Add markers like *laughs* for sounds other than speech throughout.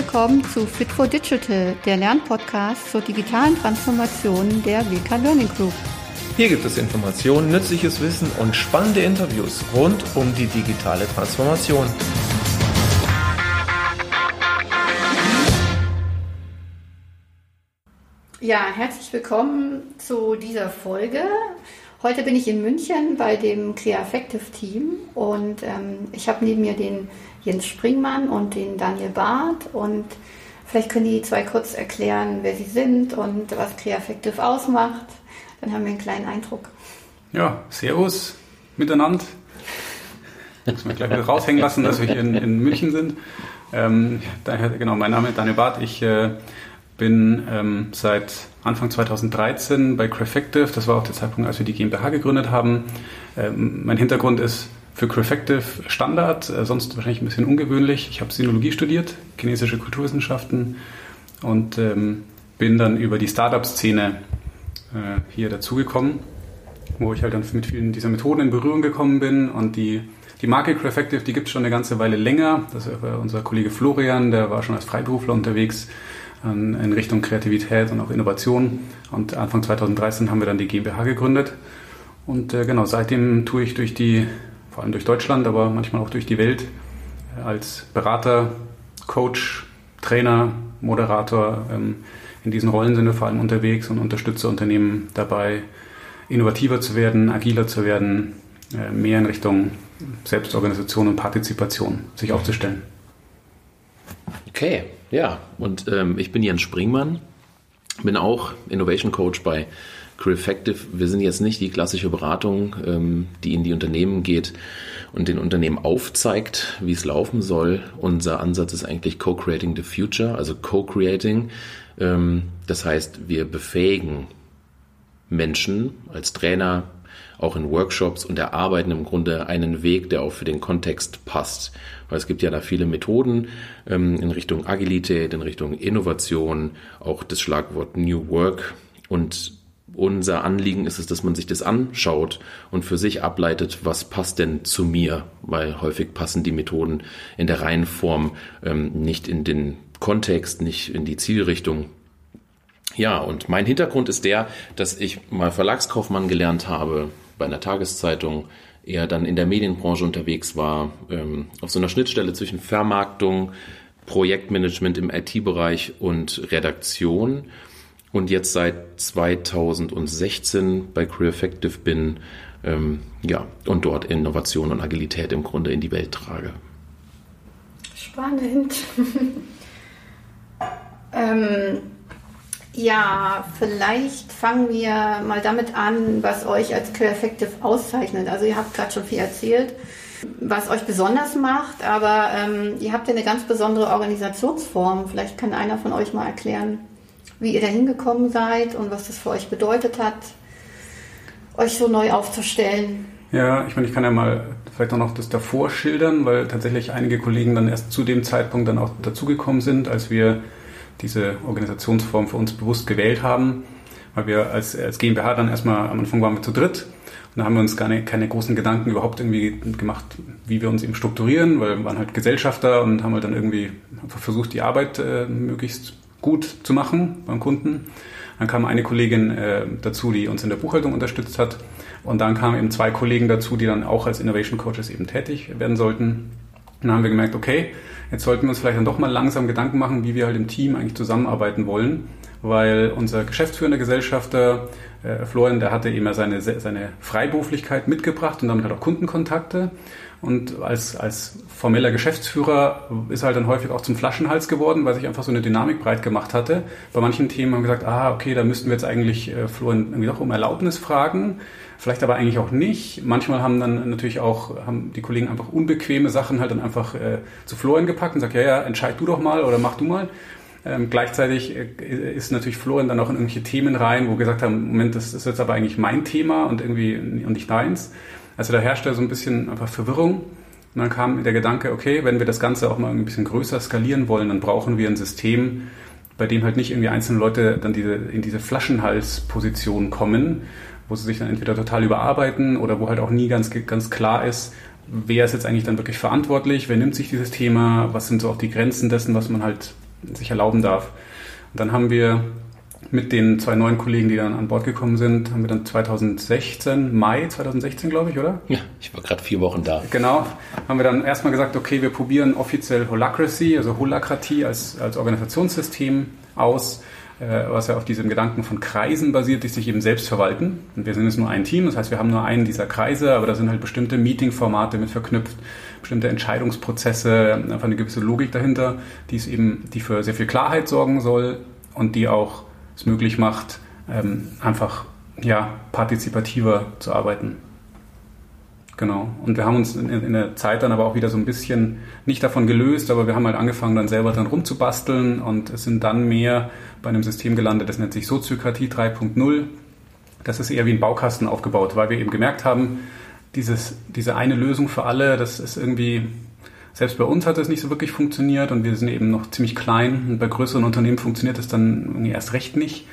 willkommen zu Fit for Digital, der Lernpodcast zur digitalen Transformation der WK Learning Group. Hier gibt es Informationen, nützliches Wissen und spannende Interviews rund um die digitale Transformation. Ja, herzlich willkommen zu dieser Folge. Heute bin ich in München bei dem Creafactive Team und ähm, ich habe neben mir den Jens Springmann und den Daniel Barth. Und vielleicht können die zwei kurz erklären, wer sie sind und was Creafactive ausmacht. Dann haben wir einen kleinen Eindruck. Ja, Servus miteinander. Muss man gleich wieder raushängen lassen, dass wir hier in, in München sind. Ähm, genau, mein Name ist Daniel Barth. Ich äh, bin ähm, seit Anfang 2013 bei Crefective. Das war auch der Zeitpunkt, als wir die GmbH gegründet haben. Ähm, mein Hintergrund ist für Crefective Standard, äh, sonst wahrscheinlich ein bisschen ungewöhnlich. Ich habe Sinologie studiert, chinesische Kulturwissenschaften und ähm, bin dann über die Startup-Szene äh, hier dazugekommen, wo ich halt dann mit vielen dieser Methoden in Berührung gekommen bin und die die Marke Crefective, die gibt es schon eine ganze Weile länger. Das ist unser Kollege Florian, der war schon als Freiberufler unterwegs in Richtung Kreativität und auch Innovation. Und Anfang 2013 haben wir dann die GmbH gegründet. Und äh, genau, seitdem tue ich durch die vor allem durch Deutschland, aber manchmal auch durch die Welt äh, als Berater, Coach, Trainer, Moderator. Ähm, in diesen Rollen sind wir vor allem unterwegs und unterstütze Unternehmen dabei, innovativer zu werden, agiler zu werden, äh, mehr in Richtung Selbstorganisation und Partizipation sich aufzustellen. Okay, ja, und ähm, ich bin Jens Springmann, bin auch Innovation Coach bei Crefactive, wir sind jetzt nicht die klassische Beratung, ähm, die in die Unternehmen geht und den Unternehmen aufzeigt, wie es laufen soll. Unser Ansatz ist eigentlich Co-Creating the Future, also Co-Creating. Ähm, das heißt, wir befähigen Menschen als Trainer, auch in Workshops und erarbeiten im Grunde einen Weg, der auch für den Kontext passt. Weil es gibt ja da viele Methoden ähm, in Richtung Agilität, in Richtung Innovation, auch das Schlagwort New Work. Und unser Anliegen ist es, dass man sich das anschaut und für sich ableitet, was passt denn zu mir, weil häufig passen die Methoden in der Reihenform ähm, nicht in den Kontext, nicht in die Zielrichtung. Ja, und mein Hintergrund ist der, dass ich mal Verlagskaufmann gelernt habe bei einer Tageszeitung, eher dann in der Medienbranche unterwegs war, ähm, auf so einer Schnittstelle zwischen Vermarktung, Projektmanagement im IT-Bereich und Redaktion und jetzt seit 2016 bei Career Effective bin, ähm, ja, und dort Innovation und Agilität im Grunde in die Welt trage. Spannend. *laughs* ähm, ja, vielleicht fangen wir mal damit an, was euch als Career Effective auszeichnet. Also ihr habt gerade schon viel erzählt, was euch besonders macht, aber ähm, ihr habt ja eine ganz besondere Organisationsform. Vielleicht kann einer von euch mal erklären, wie ihr da hingekommen seid und was das für euch bedeutet hat, euch so neu aufzustellen. Ja, ich meine, ich kann ja mal vielleicht auch noch das davor schildern, weil tatsächlich einige Kollegen dann erst zu dem Zeitpunkt dann auch dazugekommen sind, als wir diese Organisationsform für uns bewusst gewählt haben, weil wir als, als GmbH dann erstmal am Anfang waren wir zu dritt und da haben wir uns gar nicht, keine großen Gedanken überhaupt irgendwie gemacht, wie wir uns eben strukturieren, weil wir waren halt Gesellschafter und haben halt dann irgendwie versucht, die Arbeit äh, möglichst gut zu machen beim Kunden. Dann kam eine Kollegin äh, dazu, die uns in der Buchhaltung unterstützt hat. Und dann kamen eben zwei Kollegen dazu, die dann auch als Innovation Coaches eben tätig werden sollten. Und dann haben wir gemerkt, okay, jetzt sollten wir uns vielleicht dann doch mal langsam Gedanken machen, wie wir halt im Team eigentlich zusammenarbeiten wollen. Weil unser geschäftsführender Gesellschafter äh, Florian, der hatte immer seine, seine Freiberuflichkeit mitgebracht und damit halt auch Kundenkontakte. Und als, als formeller Geschäftsführer ist er halt dann häufig auch zum Flaschenhals geworden, weil sich einfach so eine Dynamik breit gemacht hatte. Bei manchen Themen haben wir gesagt, ah, okay, da müssten wir jetzt eigentlich äh, Florian irgendwie doch um Erlaubnis fragen. Vielleicht aber eigentlich auch nicht. Manchmal haben dann natürlich auch, haben die Kollegen einfach unbequeme Sachen halt dann einfach äh, zu Florian gepackt und sagt, ja, ja, entscheid du doch mal oder mach du mal. Ähm, gleichzeitig äh, ist natürlich Florian dann auch in irgendwelche Themen rein, wo wir gesagt haben, Moment, das ist jetzt aber eigentlich mein Thema und irgendwie und nicht deins. Also da herrschte so ein bisschen einfach Verwirrung. Und dann kam der Gedanke, okay, wenn wir das Ganze auch mal ein bisschen größer skalieren wollen, dann brauchen wir ein System, bei dem halt nicht irgendwie einzelne Leute dann diese, in diese Flaschenhalsposition kommen, wo sie sich dann entweder total überarbeiten oder wo halt auch nie ganz, ganz klar ist, wer ist jetzt eigentlich dann wirklich verantwortlich, wer nimmt sich dieses Thema, was sind so auch die Grenzen dessen, was man halt sich erlauben darf. Und dann haben wir mit den zwei neuen Kollegen, die dann an Bord gekommen sind, haben wir dann 2016, Mai 2016, glaube ich, oder? Ja, ich war gerade vier Wochen da. Genau, haben wir dann erstmal gesagt, okay, wir probieren offiziell Holacracy, also Holakratie als, als Organisationssystem aus, äh, was ja auf diesem Gedanken von Kreisen basiert, die sich eben selbst verwalten. Und wir sind jetzt nur ein Team, das heißt, wir haben nur einen dieser Kreise, aber da sind halt bestimmte Meeting-Formate mit verknüpft, bestimmte Entscheidungsprozesse, einfach eine gewisse Logik dahinter, die es eben, die für sehr viel Klarheit sorgen soll und die auch es möglich macht, ähm, einfach ja, partizipativer zu arbeiten. Genau. Und wir haben uns in, in, der Zeit dann aber auch wieder so ein bisschen nicht davon gelöst, aber wir haben halt angefangen, dann selber dran rumzubasteln und sind dann mehr bei einem System gelandet, das nennt sich Soziokratie 3.0. Das ist eher wie ein Baukasten aufgebaut, weil wir eben gemerkt haben, dieses, diese eine Lösung für alle, das ist irgendwie selbst bei uns hat das nicht so wirklich funktioniert und wir sind eben noch ziemlich klein und bei größeren Unternehmen funktioniert das dann erst recht nicht.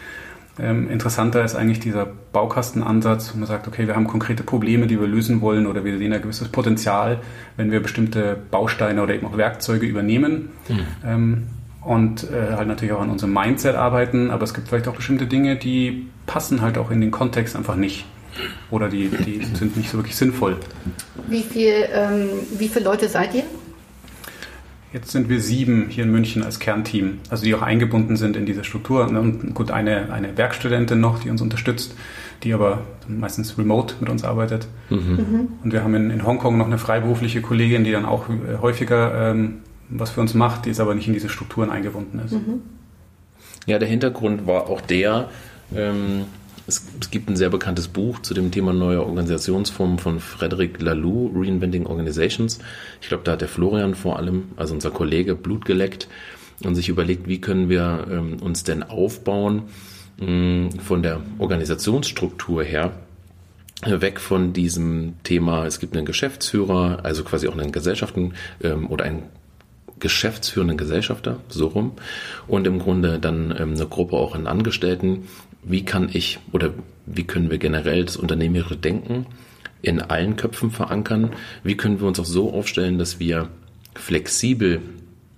Ähm, interessanter ist eigentlich dieser Baukastenansatz, wo man sagt, okay, wir haben konkrete Probleme, die wir lösen wollen oder wir sehen ein gewisses Potenzial, wenn wir bestimmte Bausteine oder eben auch Werkzeuge übernehmen. Mhm. Ähm, und äh, halt natürlich auch an unserem Mindset arbeiten, aber es gibt vielleicht auch bestimmte Dinge, die passen halt auch in den Kontext einfach nicht oder die, die sind nicht so wirklich sinnvoll. Wie, viel, ähm, wie viele Leute seid ihr? Jetzt sind wir sieben hier in München als Kernteam, also die auch eingebunden sind in diese Struktur. Und gut, eine, eine Werkstudentin noch, die uns unterstützt, die aber meistens remote mit uns arbeitet. Mhm. Und wir haben in, in, Hongkong noch eine freiberufliche Kollegin, die dann auch äh, häufiger ähm, was für uns macht, die jetzt aber nicht in diese Strukturen eingebunden ist. Mhm. Ja, der Hintergrund war auch der, ähm, es, es, gibt ein sehr bekanntes Buch zu dem Thema neue Organisationsformen von Frederic Laloux, Reinventing Organizations. Ich glaube, da hat der Florian vor allem, also unser Kollege, Blut geleckt und sich überlegt, wie können wir ähm, uns denn aufbauen mh, von der Organisationsstruktur her, weg von diesem Thema, es gibt einen Geschäftsführer, also quasi auch einen Gesellschaften ähm, oder einen geschäftsführenden Gesellschafter, so rum, und im Grunde dann ähm, eine Gruppe auch an Angestellten, wie kann ich oder wie können wir generell das unternehmerische Denken in allen Köpfen verankern? Wie können wir uns auch so aufstellen, dass wir flexibel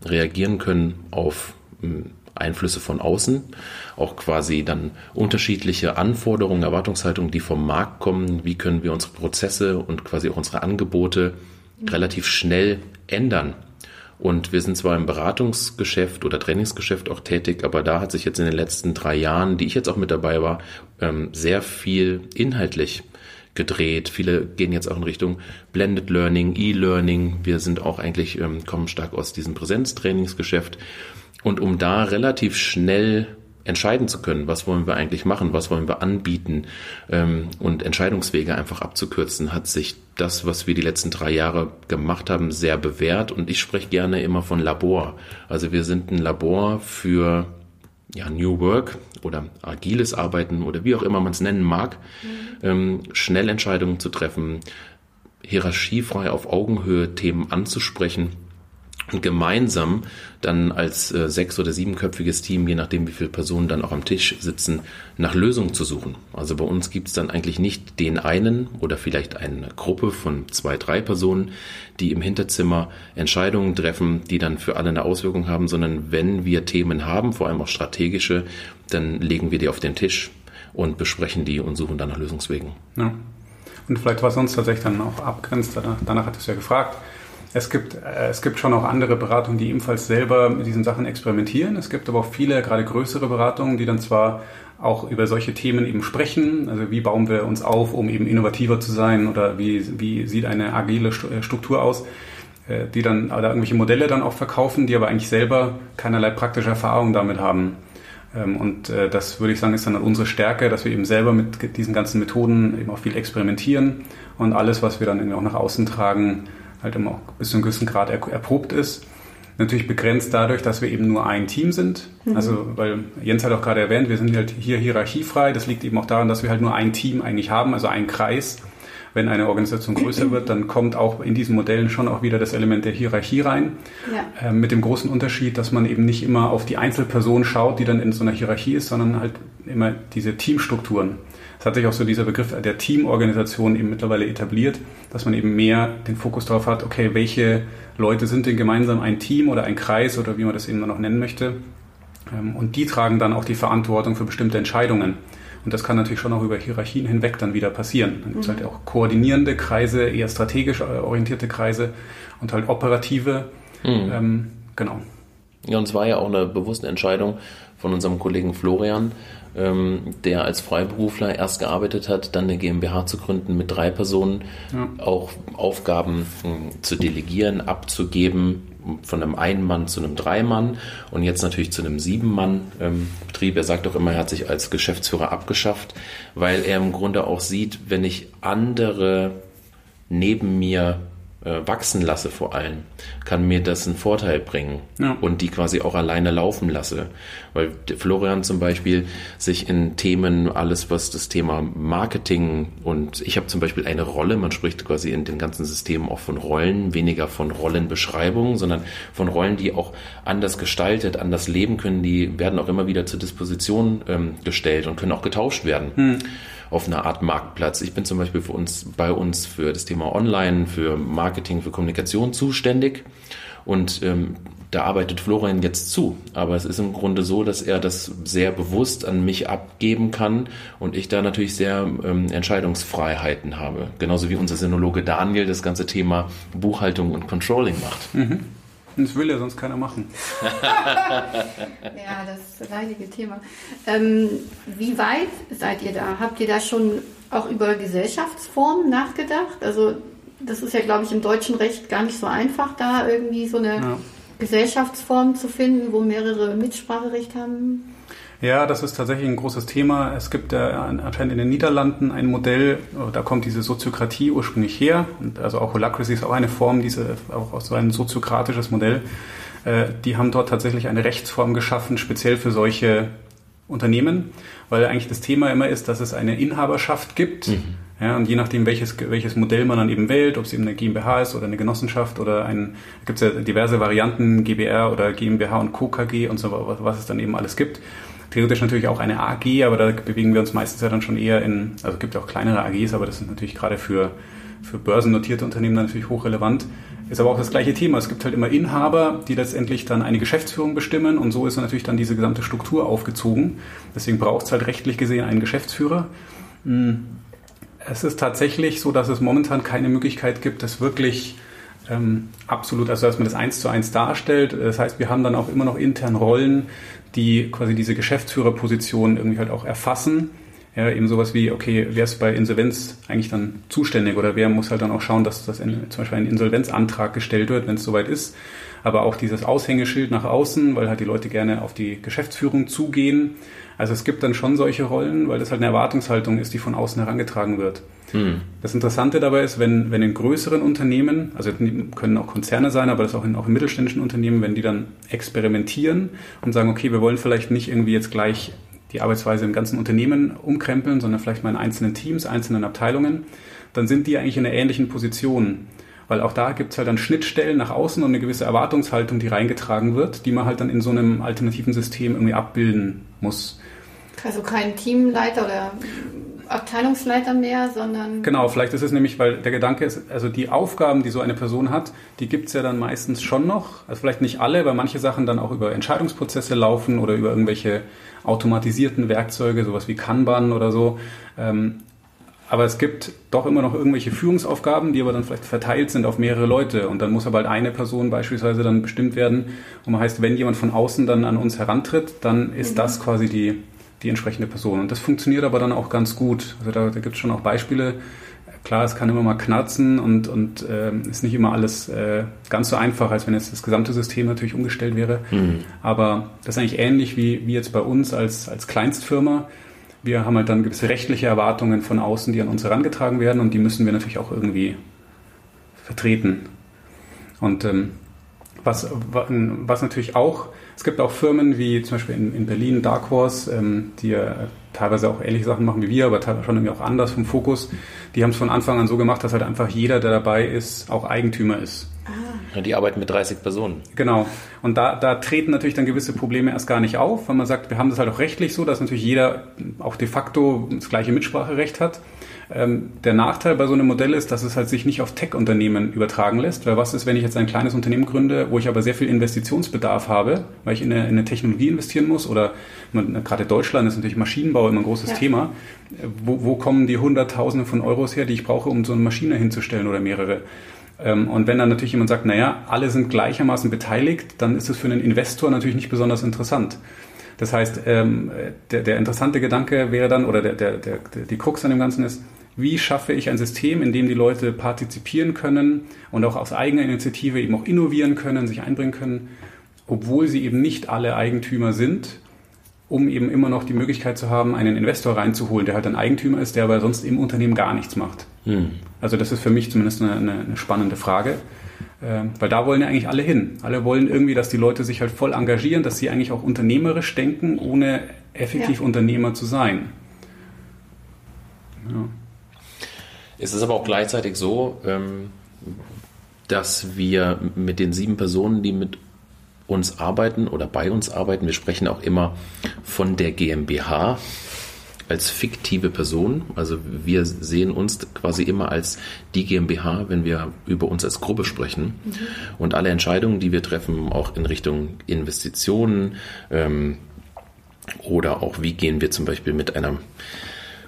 reagieren können auf hm, Einflüsse von außen, auch quasi dann unterschiedliche Anforderungen, Erwartungshaltungen, die vom Markt kommen. Wie können wir unsere Prozesse und quasi auch unsere Angebote relativ schnell ändern? Und wir sind zwar im Beratungsgeschäft oder Trainingsgeschäft auch tätig, aber da hat sich jetzt in den letzten drei Jahren, die ich jetzt auch mit dabei war, ähm, sehr viel inhaltlich gedreht. Viele gehen jetzt auch in Richtung Blended Learning, E-Learning. Wir sind auch eigentlich, ähm, kommen stark aus diesem Präsenztrainingsgeschäft. Und um da relativ schnell entscheiden zu können, was wollen wir eigentlich machen, was wollen wir anbieten ähm, und Entscheidungswege einfach abzukürzen, hat sich das, was wir die letzten drei Jahre gemacht haben, sehr bewährt. Und ich spreche gerne immer von Labor. Also wir sind ein Labor für ja, New Work oder agiles Arbeiten oder wie auch immer man es nennen mag, mhm. ähm, schnell Entscheidungen zu treffen, hierarchiefrei auf Augenhöhe Themen anzusprechen gemeinsam dann als äh, sechs- oder siebenköpfiges Team, je nachdem wie viele Personen dann auch am Tisch sitzen, nach Lösungen zu suchen. Also bei uns gibt es dann eigentlich nicht den einen oder vielleicht eine Gruppe von zwei, drei Personen, die im Hinterzimmer Entscheidungen treffen, die dann für alle eine Auswirkung haben, sondern wenn wir Themen haben, vor allem auch strategische, dann legen wir die auf den Tisch und besprechen die und suchen dann nach Lösungswegen. Ja. Und vielleicht was uns tatsächlich dann auch abgrenzt, danach hat es ja gefragt, es gibt, äh, es gibt schon auch andere Beratungen, die ebenfalls selber mit diesen Sachen experimentieren. Es gibt aber auch viele, gerade größere Beratungen, die dann zwar auch über solche Themen eben sprechen. Also wie bauen wir uns auf, um eben innovativer zu sein oder wie, wie sieht eine agile äh, Struktur aus, äh, die dann oder irgendwelche Modelle dann auch verkaufen, die aber eigentlich selber keinerlei praktische Erfahrung damit haben. Ähm, und das würde ich sagen, ist dann unsere Stärke, dass wir eben selber mit diesen ganzen Methoden eben auch viel experimentieren und alles, was wir dann eben auch nach außen tragen, halt immer auch bis zu einem gewissen Grad erprobt ist. Natürlich begrenzt dadurch, dass wir eben nur ein Team sind. Mhm. Also, weil Jens hat auch gerade erwähnt, wir sind halt hier hierarchiefrei. Das liegt eben auch daran, dass wir halt nur ein Team eigentlich haben, also einen Kreis. wenn eine Organisation größer wird, dann kommt auch in diesen Modellen schon auch wieder das Element der Hierarchie rein. Ja. Äh, mit dem großen Unterschied, dass man eben nicht immer auf die Einzelperson schaut, die dann in so einer Hierarchie ist, sondern halt immer diese Teamstrukturen. Es hat sich auch so dieser Begriff der Teamorganisation eben mittlerweile etabliert, dass man eben mehr den Fokus darauf hat, okay, welche Leute sind denn gemeinsam ein Team oder ein Kreis oder wie man das eben noch nennen möchte. Ähm, und die tragen dann auch die Verantwortung für bestimmte Entscheidungen. Und das kann natürlich schon auch über Hierarchien hinweg dann wieder passieren. Dann gibt es mhm. halt auch koordinierende Kreise, eher strategisch äh, orientierte Kreise und halt operative. Mhm. Ähm, genau. Ja, und es war ja auch eine bewusste Entscheidung von unserem Kollegen Florian, ähm, der als Freiberufler erst gearbeitet hat, dann eine GmbH zu gründen mit drei Personen, ja. auch Aufgaben hm, zu delegieren, abzugeben, von einem Ein-Mann zu einem Drei-Mann und jetzt natürlich zu einem Sieben-Mann-Betrieb. Er sagt auch immer, er hat sich als Geschäftsführer abgeschafft, weil er im Grunde auch sieht, wenn ich andere neben mir wachsen lasse vor allem, kann mir das einen Vorteil bringen ja. und die quasi auch alleine laufen lasse. Weil Florian zum Beispiel sich in Themen, alles was das Thema Marketing und ich habe zum Beispiel eine Rolle, man spricht quasi in den ganzen Systemen auch von Rollen, weniger von Rollenbeschreibungen, sondern von Rollen, die auch anders gestaltet, anders leben können, die werden auch immer wieder zur Disposition ähm, gestellt und können auch getauscht werden. Hm auf einer Art Marktplatz. Ich bin zum Beispiel für uns, bei uns für das Thema Online, für Marketing, für Kommunikation zuständig. Und ähm, da arbeitet Florian jetzt zu. Aber es ist im Grunde so, dass er das sehr bewusst an mich abgeben kann und ich da natürlich sehr ähm, Entscheidungsfreiheiten habe. Genauso wie unser Sinologe Daniel das ganze Thema Buchhaltung und Controlling macht. Mhm. Das will ja sonst keiner machen. *laughs* ja, das leidige Thema. Ähm, wie weit seid ihr da? Habt ihr da schon auch über Gesellschaftsformen nachgedacht? Also das ist ja, glaube ich, im deutschen Recht gar nicht so einfach, da irgendwie so eine ja. Gesellschaftsform zu finden, wo mehrere Mitspracherecht haben. Ja, das ist tatsächlich ein großes Thema. Es gibt äh, anscheinend in den Niederlanden ein Modell, da kommt diese Soziokratie ursprünglich her. Also auch Holacracy ist auch eine Form, diese, auch so ein soziokratisches Modell. Äh, die haben dort tatsächlich eine Rechtsform geschaffen, speziell für solche Unternehmen, weil eigentlich das Thema immer ist, dass es eine Inhaberschaft gibt. Mhm. Ja, und je nachdem, welches, welches Modell man dann eben wählt, ob es eben eine GmbH ist oder eine Genossenschaft oder ein, gibt es ja diverse Varianten, GBR oder GmbH und Co. KG und so, was es dann eben alles gibt theoretisch natürlich auch eine AG, aber da bewegen wir uns meistens ja dann schon eher in, also gibt auch kleinere AGs, aber das sind natürlich gerade für, für börsennotierte Unternehmen dann natürlich hochrelevant. Ist aber auch das gleiche Thema. Es gibt halt immer Inhaber, die letztendlich dann eine Geschäftsführung bestimmen und so ist natürlich dann diese gesamte Struktur aufgezogen. Deswegen braucht es halt rechtlich gesehen einen Geschäftsführer. Hm. Es ist tatsächlich so, dass es momentan keine Möglichkeit gibt, das wirklich ähm, absolut, also dass man das eins zu eins darstellt. Das heißt, wir haben dann auch immer noch intern Rollen, die quasi diese Geschäftsführerposition irgendwie halt auch erfassen. Ja, eben sowas wie, okay, wer ist bei Insolvenz eigentlich dann zuständig oder wer muss halt dann auch schauen, dass das in, zum Beispiel ein Insolvenzantrag gestellt wird, wenn es soweit ist. Aber auch dieses Aushängeschild nach außen, weil halt die Leute gerne auf die Geschäftsführung zugehen. Also es gibt dann schon solche Rollen, weil das halt eine Erwartungshaltung ist, die von außen herangetragen wird. Hm. Das Interessante dabei ist, wenn, wenn in größeren Unternehmen, also können auch Konzerne sein, aber das auch in, auch in mittelständischen Unternehmen, wenn die dann experimentieren und sagen, okay, wir wollen vielleicht nicht irgendwie jetzt gleich die Arbeitsweise im ganzen Unternehmen umkrempeln, sondern vielleicht mal in einzelnen Teams, einzelnen Abteilungen, dann sind die eigentlich in einer ähnlichen Position. Weil auch da gibt es halt dann Schnittstellen nach außen und eine gewisse Erwartungshaltung, die reingetragen wird, die man halt dann in so einem alternativen System irgendwie abbilden muss. Also kein Teamleiter oder Abteilungsleiter mehr, sondern. Genau, vielleicht ist es nämlich, weil der Gedanke ist, also die Aufgaben, die so eine Person hat, die gibt es ja dann meistens schon noch. Also vielleicht nicht alle, weil manche Sachen dann auch über Entscheidungsprozesse laufen oder über irgendwelche automatisierten Werkzeuge, sowas wie Kanban oder so. Aber es gibt doch immer noch irgendwelche Führungsaufgaben, die aber dann vielleicht verteilt sind auf mehrere Leute. Und dann muss aber halt eine Person beispielsweise dann bestimmt werden. Und man heißt, wenn jemand von außen dann an uns herantritt, dann ist mhm. das quasi die, die entsprechende Person. Und das funktioniert aber dann auch ganz gut. Also da, da gibt es schon auch Beispiele. Klar, es kann immer mal knarzen und, und äh, ist nicht immer alles äh, ganz so einfach, als wenn jetzt das gesamte System natürlich umgestellt wäre. Mhm. Aber das ist eigentlich ähnlich wie, wie jetzt bei uns als, als Kleinstfirma. Wir haben halt dann gewisse rechtliche Erwartungen von außen, die an uns herangetragen werden und die müssen wir natürlich auch irgendwie vertreten. Und ähm, was, was natürlich auch Es gibt auch Firmen wie zum Beispiel in, in Berlin Dark Horse, ähm, die ja teilweise auch ähnliche Sachen machen wie wir, aber teilweise schon irgendwie auch anders vom Fokus. Die haben es von Anfang an so gemacht, dass halt einfach jeder, der dabei ist, auch Eigentümer ist. Ja, die arbeiten mit 30 Personen. Genau. Und da, da treten natürlich dann gewisse Probleme erst gar nicht auf, weil man sagt, wir haben das halt auch rechtlich so, dass natürlich jeder auch de facto das gleiche Mitspracherecht hat. Ähm, der Nachteil bei so einem Modell ist, dass es halt sich nicht auf Tech-Unternehmen übertragen lässt. Weil was ist, wenn ich jetzt ein kleines Unternehmen gründe, wo ich aber sehr viel Investitionsbedarf habe, weil ich in eine, in eine Technologie investieren muss oder man, gerade Deutschland ist natürlich Maschinenbau immer ein großes ja. Thema. Wo, wo kommen die Hunderttausende von Euros her, die ich brauche, um so eine Maschine hinzustellen oder mehrere? Ähm, und wenn dann natürlich jemand sagt, naja, alle sind gleichermaßen beteiligt, dann ist es für einen Investor natürlich nicht besonders interessant. Das heißt, ähm, der, der interessante Gedanke wäre dann, oder der, der, der, die Krux an dem Ganzen ist, wie schaffe ich ein System, in dem die Leute partizipieren können und auch aus eigener Initiative eben auch innovieren können, sich einbringen können, obwohl sie eben nicht alle Eigentümer sind, um eben immer noch die Möglichkeit zu haben, einen Investor reinzuholen, der halt ein Eigentümer ist, der aber sonst im Unternehmen gar nichts macht. Hm. Also das ist für mich zumindest eine, eine, eine spannende Frage. Äh, weil da wollen ja eigentlich alle hin. Alle wollen irgendwie, dass die Leute sich halt voll engagieren, dass sie eigentlich auch unternehmerisch denken, ohne effektiv ja. Unternehmer zu sein. Ja. Es ist aber auch gleichzeitig so, ähm, dass wir mit den sieben Personen, die mit uns arbeiten oder bei uns arbeiten, wir sprechen auch immer von der GmbH als fiktive Person. Also wir sehen uns quasi immer als die GmbH, wenn wir über uns als Gruppe sprechen. Mhm. Und alle Entscheidungen, die wir treffen, auch in Richtung Investitionen ähm, oder auch wie gehen wir zum Beispiel mit einer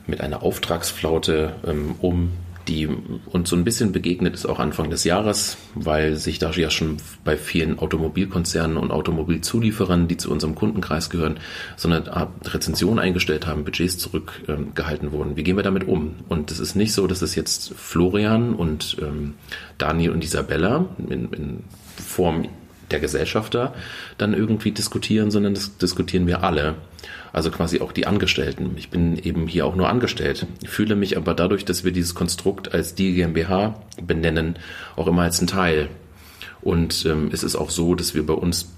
mit einer Auftragsflaute ähm, um, die uns so ein bisschen begegnet ist auch Anfang des Jahres, weil sich da ja schon bei vielen Automobilkonzernen und Automobilzulieferern, die zu unserem Kundenkreis gehören, so eine Rezension eingestellt haben, Budgets zurückgehalten wurden. Wie gehen wir damit um? Und es ist nicht so, dass es jetzt Florian und ähm, Daniel und Isabella in, in Form der Gesellschafter dann irgendwie diskutieren, sondern das diskutieren wir alle. Also quasi auch die Angestellten. Ich bin eben hier auch nur angestellt. Ich fühle mich aber dadurch, dass wir dieses Konstrukt als die GmbH benennen, auch immer als ein Teil. Und ähm, es ist auch so, dass wir bei uns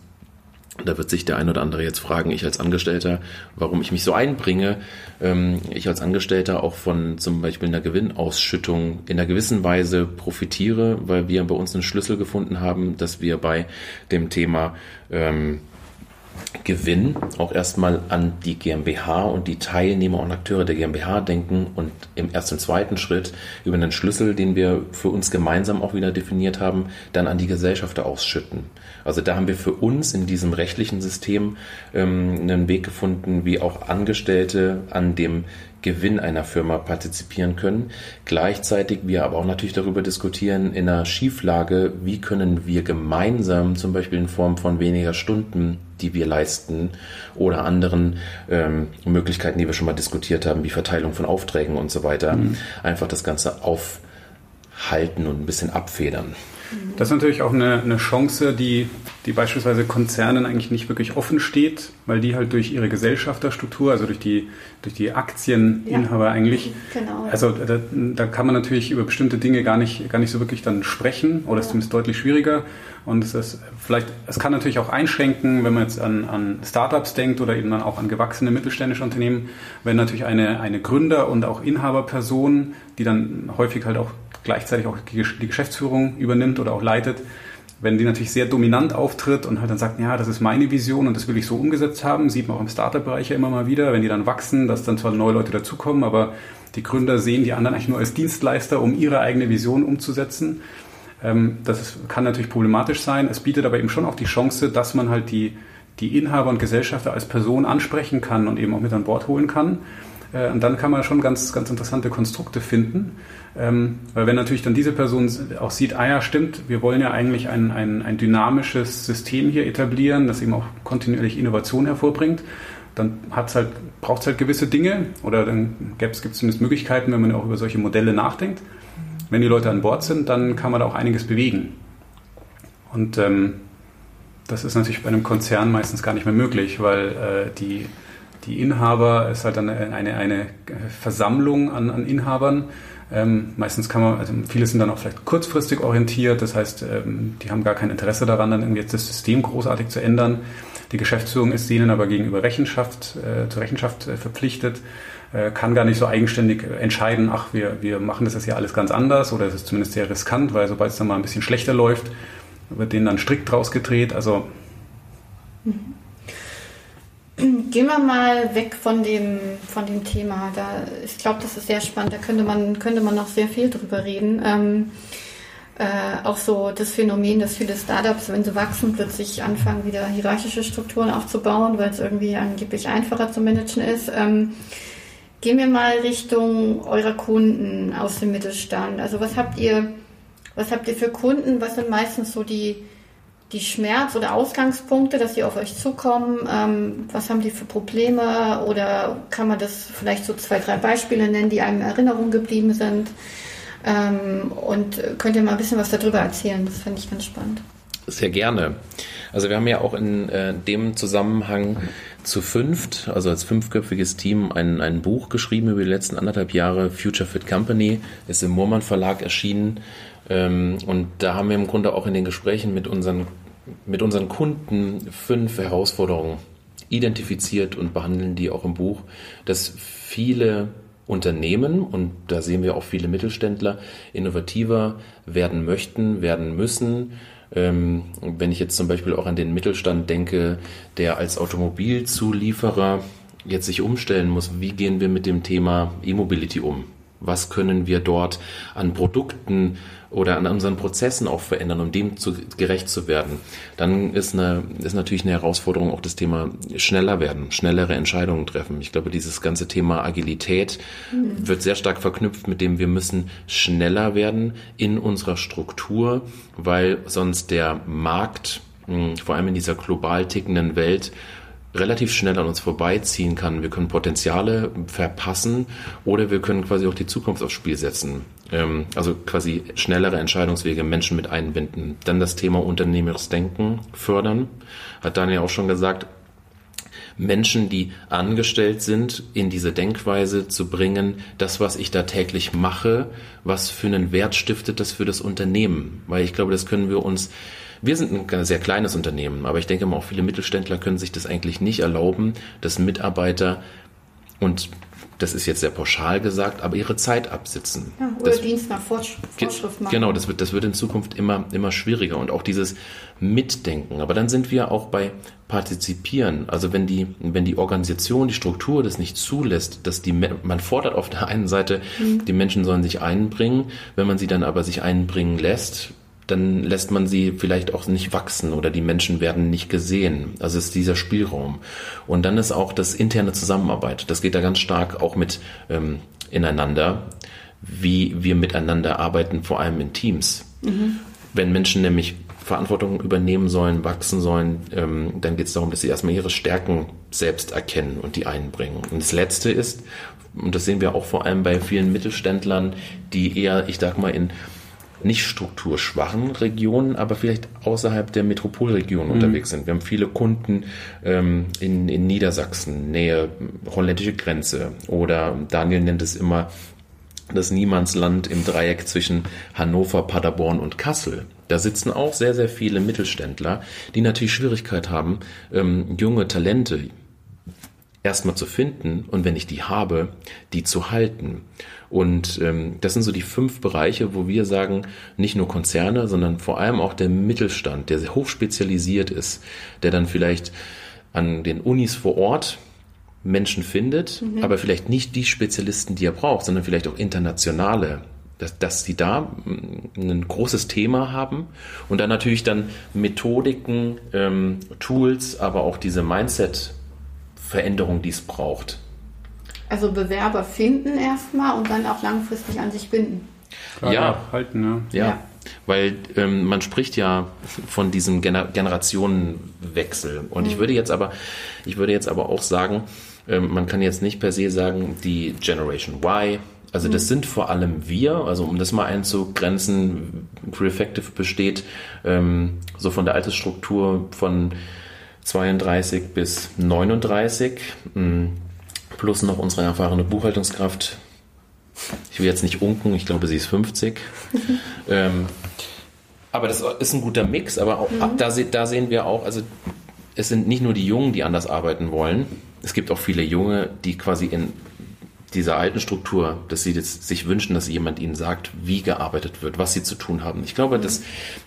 da wird sich der ein oder andere jetzt fragen, ich als Angestellter, warum ich mich so einbringe. Ähm, ich als Angestellter auch von zum Beispiel einer Gewinnausschüttung in einer gewissen Weise profitiere, weil wir bei uns einen Schlüssel gefunden haben, dass wir bei dem Thema ähm, Gewinn auch erstmal an die GmbH und die Teilnehmer und Akteure der GmbH denken und im ersten, zweiten Schritt über einen Schlüssel, den wir für uns gemeinsam auch wieder definiert haben, dann an die Gesellschafter ausschütten. Also da haben wir für uns in diesem rechtlichen System ähm, einen Weg gefunden, wie auch Angestellte an dem Gewinn einer Firma partizipieren können. Gleichzeitig wir aber auch natürlich darüber diskutieren in einer Schieflage, wie können wir gemeinsam zum Beispiel in Form von weniger Stunden, die wir leisten oder anderen ähm, Möglichkeiten, die wir schon mal diskutiert haben, wie Verteilung von Aufträgen und so weiter, mhm. einfach das Ganze aufhalten und ein bisschen abfedern. Das ist natürlich auch eine, eine Chance, die, die beispielsweise Konzernen eigentlich nicht wirklich offen steht, weil die halt durch ihre Gesellschafterstruktur, also durch die, durch die Aktieninhaber ja, eigentlich, genau. also da, da, kann man natürlich über bestimmte Dinge gar nicht, gar nicht so wirklich dann sprechen oder ja. ist zumindest deutlich schwieriger. Und es ist vielleicht, es kann natürlich auch einschränken, wenn man jetzt an, an Startups denkt oder eben dann auch an gewachsene mittelständische Unternehmen, wenn natürlich eine, eine Gründer- und auch Inhaberperson, die dann häufig halt auch gleichzeitig auch die Geschäftsführung übernimmt oder auch leitet, wenn die natürlich sehr dominant auftritt und halt dann sagt, ja, das ist meine Vision und das will ich so umgesetzt haben, sieht man auch im Startup-Bereich ja immer mal wieder, wenn die dann wachsen, dass dann zwar neue Leute dazukommen, aber die Gründer sehen die anderen eigentlich nur als Dienstleister, um ihre eigene Vision umzusetzen. Ähm, das kann natürlich problematisch sein. Es bietet aber eben schon auch die Chance, dass man halt die, die Inhaber und Gesellschafter als Person ansprechen kann und eben auch mit an Bord holen kann. Äh, und dann kann man schon ganz, ganz interessante Konstrukte finden. Ähm, weil wenn natürlich dann diese Person auch sieht, ah ja, stimmt, wir wollen ja eigentlich ein, ein, ein dynamisches System hier etablieren, das eben auch kontinuierlich Innovation hervorbringt, dann hat's halt, braucht es halt gewisse Dinge oder dann gibt es zumindest Möglichkeiten, wenn man auch über solche Modelle nachdenkt. Wenn die Leute an Bord sind, dann kann man da auch einiges bewegen. Und ähm, das ist natürlich bei einem Konzern meistens gar nicht mehr möglich, weil äh, die, die Inhaber ist halt eine, eine, eine Versammlung an, an Inhabern ähm, meistens kann man, also viele sind dann auch vielleicht kurzfristig orientiert, das heißt, ähm, die haben gar kein Interesse daran, dann irgendwie jetzt das System großartig zu ändern. Die Geschäftsführung ist denen aber gegenüber Rechenschaft, äh, zur Rechenschaft äh, verpflichtet, äh, kann gar nicht so eigenständig entscheiden, ach, wir, wir machen das jetzt ja alles ganz anders oder es ist zumindest sehr riskant, weil sobald es dann mal ein bisschen schlechter läuft, wird denen dann strikt draus gedreht. Also mhm. *clears throat* Gehen wir mal weg von dem, von dem Thema. Da, ich glaube, das ist sehr spannend. Da könnte man, könnte man noch sehr viel drüber reden. Ähm, äh, auch so das Phänomen, dass viele Startups, wenn sie wachsen, plötzlich anfangen, wieder hierarchische Strukturen aufzubauen, weil es irgendwie angeblich einfacher zu managen ist. Ähm, gehen wir mal Richtung eurer Kunden aus dem Mittelstand. Also was habt ihr, was habt ihr für Kunden? Was sind meistens so die, die Schmerz- oder Ausgangspunkte, dass sie auf euch zukommen? Ähm, was haben die für Probleme? Oder kann man das vielleicht so zwei, drei Beispiele nennen, die einem in Erinnerung geblieben sind? Ähm, und könnt ihr mal ein bisschen was darüber erzählen? Das fände ich ganz spannend. Sehr gerne. Also wir haben ja auch in äh, dem Zusammenhang zu fünft, also als fünfköpfiges Team, ein, ein Buch geschrieben über die letzten anderthalb Jahre, Future Fit Company, ist im Moormann Verlag erschienen. Ähm, und da haben wir im Grunde auch in den Gesprächen mit unseren mit unseren Kunden fünf Herausforderungen identifiziert und behandeln die auch im Buch, dass viele Unternehmen, und da sehen wir auch viele Mittelständler, innovativer werden möchten, werden müssen. Ähm, wenn ich jetzt zum Beispiel auch an den Mittelstand denke, der als Automobilzulieferer jetzt sich umstellen muss, wie gehen wir mit dem Thema E-Mobility um? Was können wir dort an Produkten oder an unseren Prozessen auch verändern, um dem zu, gerecht zu werden? Dann ist, eine, ist natürlich eine Herausforderung auch das Thema schneller werden, schnellere Entscheidungen treffen. Ich glaube, dieses ganze Thema Agilität mhm. wird sehr stark verknüpft mit dem, wir müssen schneller werden in unserer Struktur, weil sonst der Markt, hm, vor allem in dieser global tickenden Welt, relativ schnell an uns vorbeiziehen kann. Wir können Potenziale verpassen oder wir können quasi auch die Zukunft aufs Spiel setzen. Ähm, also quasi schnellere Entscheidungswege, Menschen mit einbinden. Dann das Thema unternehmerisches Denken fördern. Hat Daniel auch schon gesagt, Menschen, die angestellt sind, in diese Denkweise zu bringen, das, was ich da täglich mache, was für einen Wert stiftet das für das Unternehmen? Weil ich glaube, das können wir uns wir sind ein sehr kleines Unternehmen, aber ich denke mal, auch viele Mittelständler können sich das eigentlich nicht erlauben, dass Mitarbeiter und das ist jetzt sehr pauschal gesagt, aber ihre Zeit absitzen. Ja, oder das, Dienst nach Vorschrift machen. Genau, das wird, das wird in Zukunft immer, immer schwieriger und auch dieses Mitdenken. Aber dann sind wir auch bei Partizipieren. Also wenn die, wenn die Organisation, die Struktur das nicht zulässt, dass die, man fordert auf der einen Seite, mhm. die Menschen sollen sich einbringen, wenn man sie dann aber sich einbringen lässt, dann lässt man sie vielleicht auch nicht wachsen oder die Menschen werden nicht gesehen. Also ist dieser Spielraum. Und dann ist auch das interne Zusammenarbeit. Das geht da ganz stark auch mit ähm, ineinander, wie wir miteinander arbeiten, vor allem in Teams. Mhm. Wenn Menschen nämlich Verantwortung übernehmen sollen, wachsen sollen, ähm, dann geht es darum, dass sie erstmal ihre Stärken selbst erkennen und die einbringen. Und das Letzte ist, und das sehen wir auch vor allem bei vielen Mittelständlern, die eher, ich sag mal, in nicht strukturschwachen Regionen, aber vielleicht außerhalb der Metropolregion mhm. unterwegs sind. Wir haben viele Kunden ähm, in, in Niedersachsen, Nähe holländische Grenze oder Daniel nennt es immer das Niemandsland im Dreieck zwischen Hannover, Paderborn und Kassel. Da sitzen auch sehr, sehr viele Mittelständler, die natürlich Schwierigkeit haben, ähm, junge Talente erstmal zu finden und wenn ich die habe, die zu halten. Und ähm, das sind so die fünf Bereiche, wo wir sagen, nicht nur Konzerne, sondern vor allem auch der Mittelstand, der sehr hochspezialisiert ist, der dann vielleicht an den Unis vor Ort Menschen findet, mhm. aber vielleicht nicht die Spezialisten, die er braucht, sondern vielleicht auch internationale, dass, dass sie da mm, ein großes Thema haben und dann natürlich dann Methodiken, ähm, Tools, aber auch diese Mindset-Veränderung, die es braucht. Also Bewerber finden erstmal und dann auch langfristig an sich binden. Klar, ja, halten, ja. ja. ja. Weil ähm, man spricht ja von diesem Gener Generationenwechsel. Und mhm. ich würde jetzt aber, ich würde jetzt aber auch sagen, ähm, man kann jetzt nicht per se sagen, die Generation Y, also das mhm. sind vor allem wir, also um das mal einzugrenzen, Reflective besteht ähm, so von der Altersstruktur von 32 bis 39 plus noch unsere erfahrene Buchhaltungskraft. Ich will jetzt nicht unken, ich glaube, sie ist 50. *laughs* ähm, aber das ist ein guter Mix, aber auch, mhm. da, da, sehen wir auch, also es sind nicht nur die Jungen, die anders arbeiten wollen. Es gibt auch viele Junge, die quasi in dieser alten Struktur, dass sie jetzt sich wünschen, dass jemand ihnen sagt, wie gearbeitet wird, was sie zu tun haben. Ich glaube, dass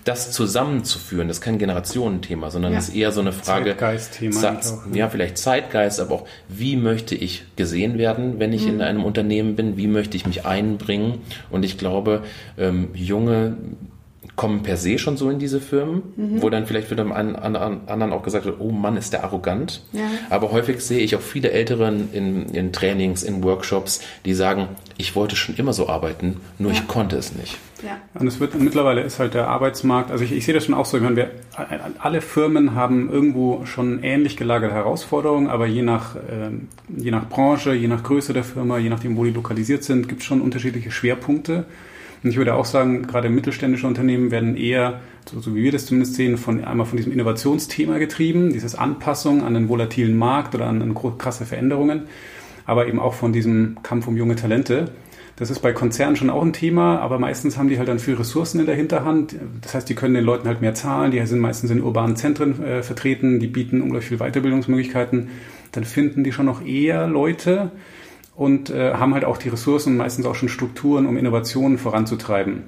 das zusammenzuführen, das ist kein Generationenthema, sondern Ja. das ist eher so eine Frage. Zeitgeist-Thema ne? Ja, vielleicht Zeitgeist, aber auch, wie möchte ich gesehen werden, wenn ich Mhm. in einem Unternehmen bin? Wie möchte ich mich einbringen? Und ich glaube, ähm, junge kommen per se schon so in diese Firmen, Mhm. wo dann vielleicht wird dem einen an, an, anderen auch gesagt wird, oh Mann, ist der arrogant. Ja. Aber häufig sehe ich auch viele Älteren in, in Trainings, in Workshops, die sagen, ich wollte schon immer so arbeiten, nur Ja. ich konnte es nicht. Ja. Und es wird mittlerweile ist halt der Arbeitsmarkt, also ich, ich sehe das schon auch so, ich meine, wir, alle Firmen haben irgendwo schon ähnlich gelagerte Herausforderungen, aber je nach, ähm, je nach Branche, je nach Größe der Firma, je nachdem, wo die lokalisiert sind, gibt es schon unterschiedliche Schwerpunkte. Und ich würde auch sagen, gerade mittelständische Unternehmen werden eher, so, so wie wir das zumindest sehen, von einmal von diesem Innovationsthema getrieben, dieses Anpassung an den volatilen Markt oder an, an krasse Veränderungen, aber eben auch von diesem Kampf um junge Talente. Das ist bei Konzernen schon auch ein Thema, aber meistens haben die halt dann viel Ressourcen in der Hinterhand. Das heißt, die können den Leuten halt mehr zahlen, die sind meistens in urbanen Zentren äh, vertreten, die bieten unglaublich viel Weiterbildungsmöglichkeiten. Dann finden die schon noch eher Leute und äh, haben halt auch die Ressourcen und meistens auch schon Strukturen, um Innovationen voranzutreiben.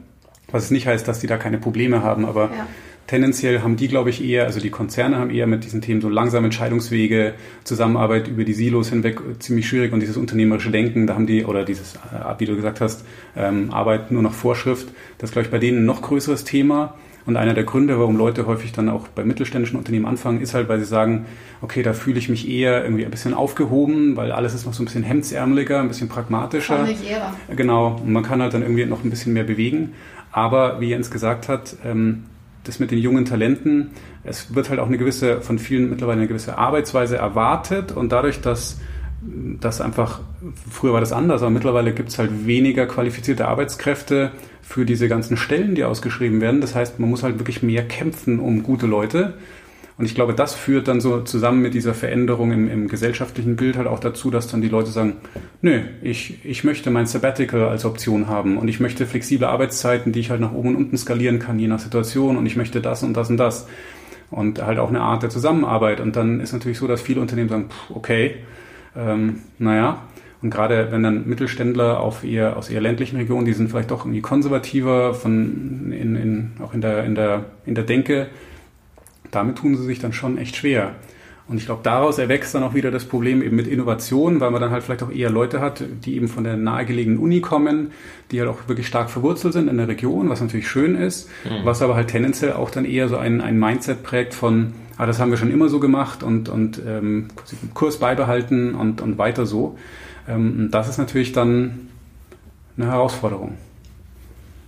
Was es nicht heißt, dass die da keine Probleme haben, aber Ja. tendenziell haben die, glaube ich, eher, also die Konzerne haben eher mit diesen Themen so langsame Entscheidungswege, Zusammenarbeit über die Silos hinweg äh, ziemlich schwierig und dieses unternehmerische Denken, da haben die, oder dieses, äh, wie du gesagt hast, ähm, Arbeit nur nach Vorschrift, das ist, glaube ich, bei denen ein noch größeres Thema. Und einer der Gründe, warum Leute häufig dann auch bei mittelständischen Unternehmen anfangen, ist halt, weil sie sagen, okay, da fühle ich mich eher irgendwie ein bisschen aufgehoben, weil alles ist noch so ein bisschen hemdsärmeliger, ein bisschen pragmatischer. Familiärer. Genau, und man kann halt dann irgendwie noch ein bisschen mehr bewegen. Aber wie Jens gesagt hat, ähm, das mit den jungen Talenten, es wird halt auch eine gewisse, von vielen mittlerweile eine gewisse Arbeitsweise erwartet und dadurch, dass das einfach, früher war das anders, aber mittlerweile gibt es halt weniger qualifizierte Arbeitskräfte für diese ganzen Stellen, die ausgeschrieben werden. Das heißt, man muss halt wirklich mehr kämpfen um gute Leute. Und ich glaube, das führt dann so zusammen mit dieser Veränderung im, im gesellschaftlichen Bild halt auch dazu, dass dann die Leute sagen, nö, ich, ich möchte mein Sabbatical als Option haben und ich möchte flexible Arbeitszeiten, die ich halt nach oben und unten skalieren kann, je nach Situation und ich möchte das und das und das. Und halt auch eine Art der Zusammenarbeit. Und dann ist natürlich so, dass viele Unternehmen sagen, pff, okay, ähm, naja, und gerade wenn dann Mittelständler auf eher, aus eher ländlichen Regionen, die sind vielleicht doch irgendwie konservativer von in, in, auch in der, in, der, in der Denke, damit tun sie sich dann schon echt schwer. Und ich glaube, daraus erwächst dann auch wieder das Problem eben mit Innovation, weil man dann halt vielleicht auch eher Leute hat, die eben von der nahegelegenen Uni kommen, die halt auch wirklich stark verwurzelt sind in der Region, was natürlich schön ist, was aber halt tendenziell auch dann eher so ein, ein Mindset prägt von, ah, das haben wir schon immer so gemacht und, und ähm, Kurs beibehalten und, und weiter so. Ähm, das ist natürlich dann eine Herausforderung.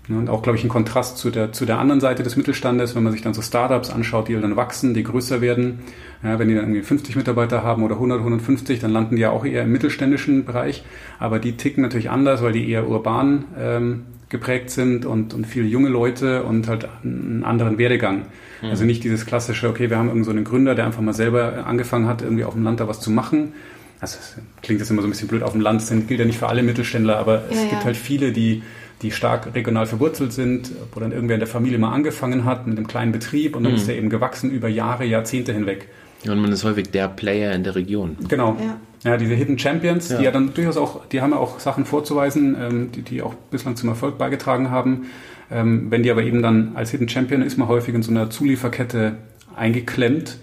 Ja, Und auch, glaube ich, ein Kontrast zu der, zu der anderen Seite des Mittelstandes, wenn man sich dann so Startups anschaut, die dann wachsen, die größer werden. Ja, wenn die dann irgendwie 50 Mitarbeiter haben oder 100, 150, dann landen die ja auch eher im mittelständischen Bereich. Aber die ticken natürlich anders, weil die eher urban ähm, geprägt sind und, und viele junge Leute und halt einen anderen Werdegang. Also nicht dieses klassische, okay, wir haben irgend so einen Gründer, der einfach mal selber angefangen hat, irgendwie auf dem Land da was zu machen. Also klingt jetzt immer so ein bisschen blöd auf dem Land, das gilt ja nicht für alle Mittelständler, aber es Ja, gibt ja. halt viele, die, die stark regional verwurzelt sind, wo dann irgendwer in der Familie mal angefangen hat mit einem kleinen Betrieb und dann ist der eben gewachsen über Jahre, Jahrzehnte hinweg. Und man ist häufig der Player in der Region. Genau. Ja. Ja, diese Hidden Champions, Ja. die ja dann durchaus auch, die haben ja auch Sachen vorzuweisen, ähm, die, die auch bislang zum Erfolg beigetragen haben. Ähm, wenn die aber eben dann als Hidden Champion ist man häufig in so einer Zulieferkette eingeklemmt.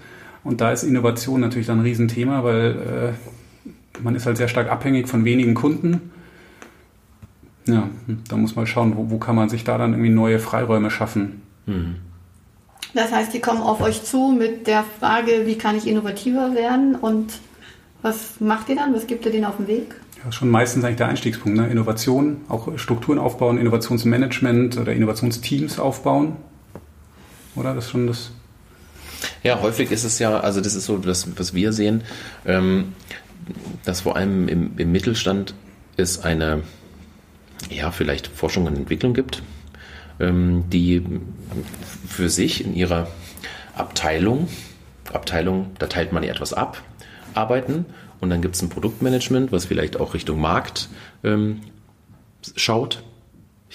Und da ist Innovation natürlich dann ein Riesenthema, weil äh, man ist halt sehr stark abhängig von wenigen Kunden. Ja, da muss man schauen, wo, wo kann man sich da dann irgendwie neue Freiräume schaffen. Das heißt, die kommen auf euch zu mit der Frage, wie kann ich innovativer werden und was macht ihr dann? Was gibt ihr denen auf den Weg? Ja, schon meistens eigentlich der Einstiegspunkt. Ne? Innovation, auch Strukturen aufbauen, Innovationsmanagement oder Innovationsteams aufbauen. Oder? Das ist schon das. Ja, häufig ist es ja, also das ist so, das, was wir sehen, ähm, dass vor allem im, im Mittelstand es eine, ja, vielleicht Forschung und Entwicklung gibt, ähm, die für sich in ihrer Abteilung, Abteilung, da teilt man ja etwas ab, arbeiten und dann gibt es ein Produktmanagement, was vielleicht auch Richtung Markt ähm, schaut.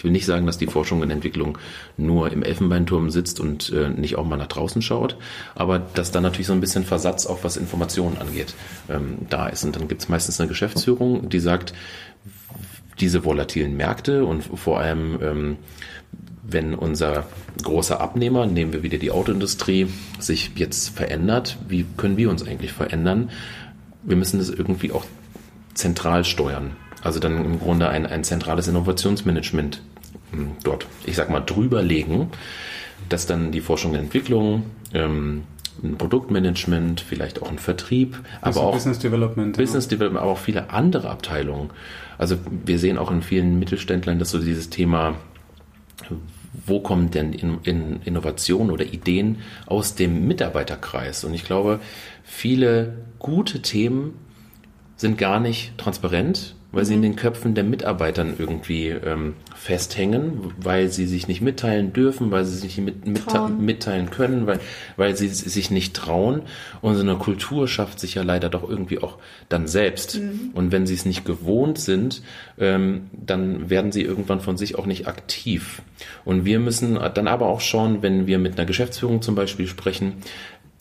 Ich will nicht sagen, dass die Forschung und Entwicklung nur im Elfenbeinturm sitzt und äh, nicht auch mal nach draußen schaut, aber dass da natürlich so ein bisschen Versatz, auch was Informationen angeht, ähm, da ist. Und dann gibt es meistens eine Geschäftsführung, die sagt, diese volatilen Märkte und vor allem ähm, wenn unser großer Abnehmer, nehmen wir wieder die Autoindustrie, sich jetzt verändert, wie können wir uns eigentlich verändern? Wir müssen das irgendwie auch zentral steuern. Also dann im Grunde ein, ein zentrales Innovationsmanagement dort, ich sag mal, drüberlegen, dass dann die Forschung und Entwicklung, ähm, ein Produktmanagement, vielleicht auch ein Vertrieb, also aber auch Business Development, Business Development, aber auch viele andere Abteilungen. Also wir sehen auch in vielen Mittelständlern, dass so dieses Thema wo kommen denn in, in Innovationen oder Ideen aus dem Mitarbeiterkreis? Und ich glaube, viele gute Themen sind gar nicht transparent, weil sie in mhm. den Köpfen der Mitarbeitern irgendwie ähm, festhängen, weil sie sich nicht mitteilen dürfen, weil sie sich nicht mit, mitteilen können, weil, weil sie sich nicht trauen. Und so eine Kultur schafft sich ja leider doch irgendwie auch dann selbst. Mhm. Und wenn sie es nicht gewohnt sind, ähm, dann werden sie irgendwann von sich auch nicht aktiv. Und wir müssen dann aber auch schauen, wenn wir mit einer Geschäftsführung zum Beispiel sprechen,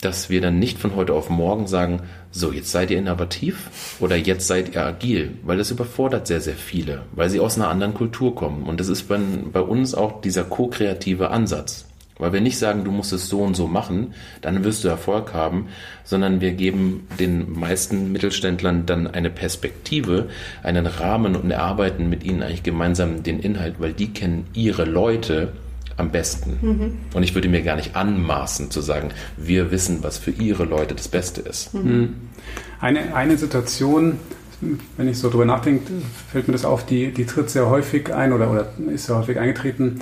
dass wir dann nicht von heute auf morgen sagen, so, jetzt seid ihr innovativ oder jetzt seid ihr agil, weil das überfordert sehr, sehr viele, weil sie aus einer anderen Kultur kommen. Und das ist bei, bei uns auch dieser ko-kreative Ansatz. Weil wir nicht sagen, du musst es so und so machen, dann wirst du Erfolg haben, sondern wir geben den meisten Mittelständlern dann eine Perspektive, einen Rahmen und erarbeiten mit ihnen eigentlich gemeinsam den Inhalt, weil die kennen ihre Leute am besten. Mhm. Und ich würde mir gar nicht anmaßen zu sagen, wir wissen, was für ihre Leute das Beste ist. Mhm. mhm. Eine, eine Situation, wenn ich so drüber nachdenke, fällt mir das auf, die, die tritt sehr häufig ein oder, oder ist sehr häufig eingetreten,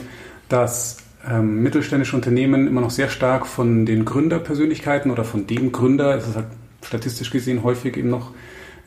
dass ähm, mittelständische Unternehmen immer noch sehr stark von den Gründerpersönlichkeiten oder von dem Gründer, es ist halt statistisch gesehen häufig eben noch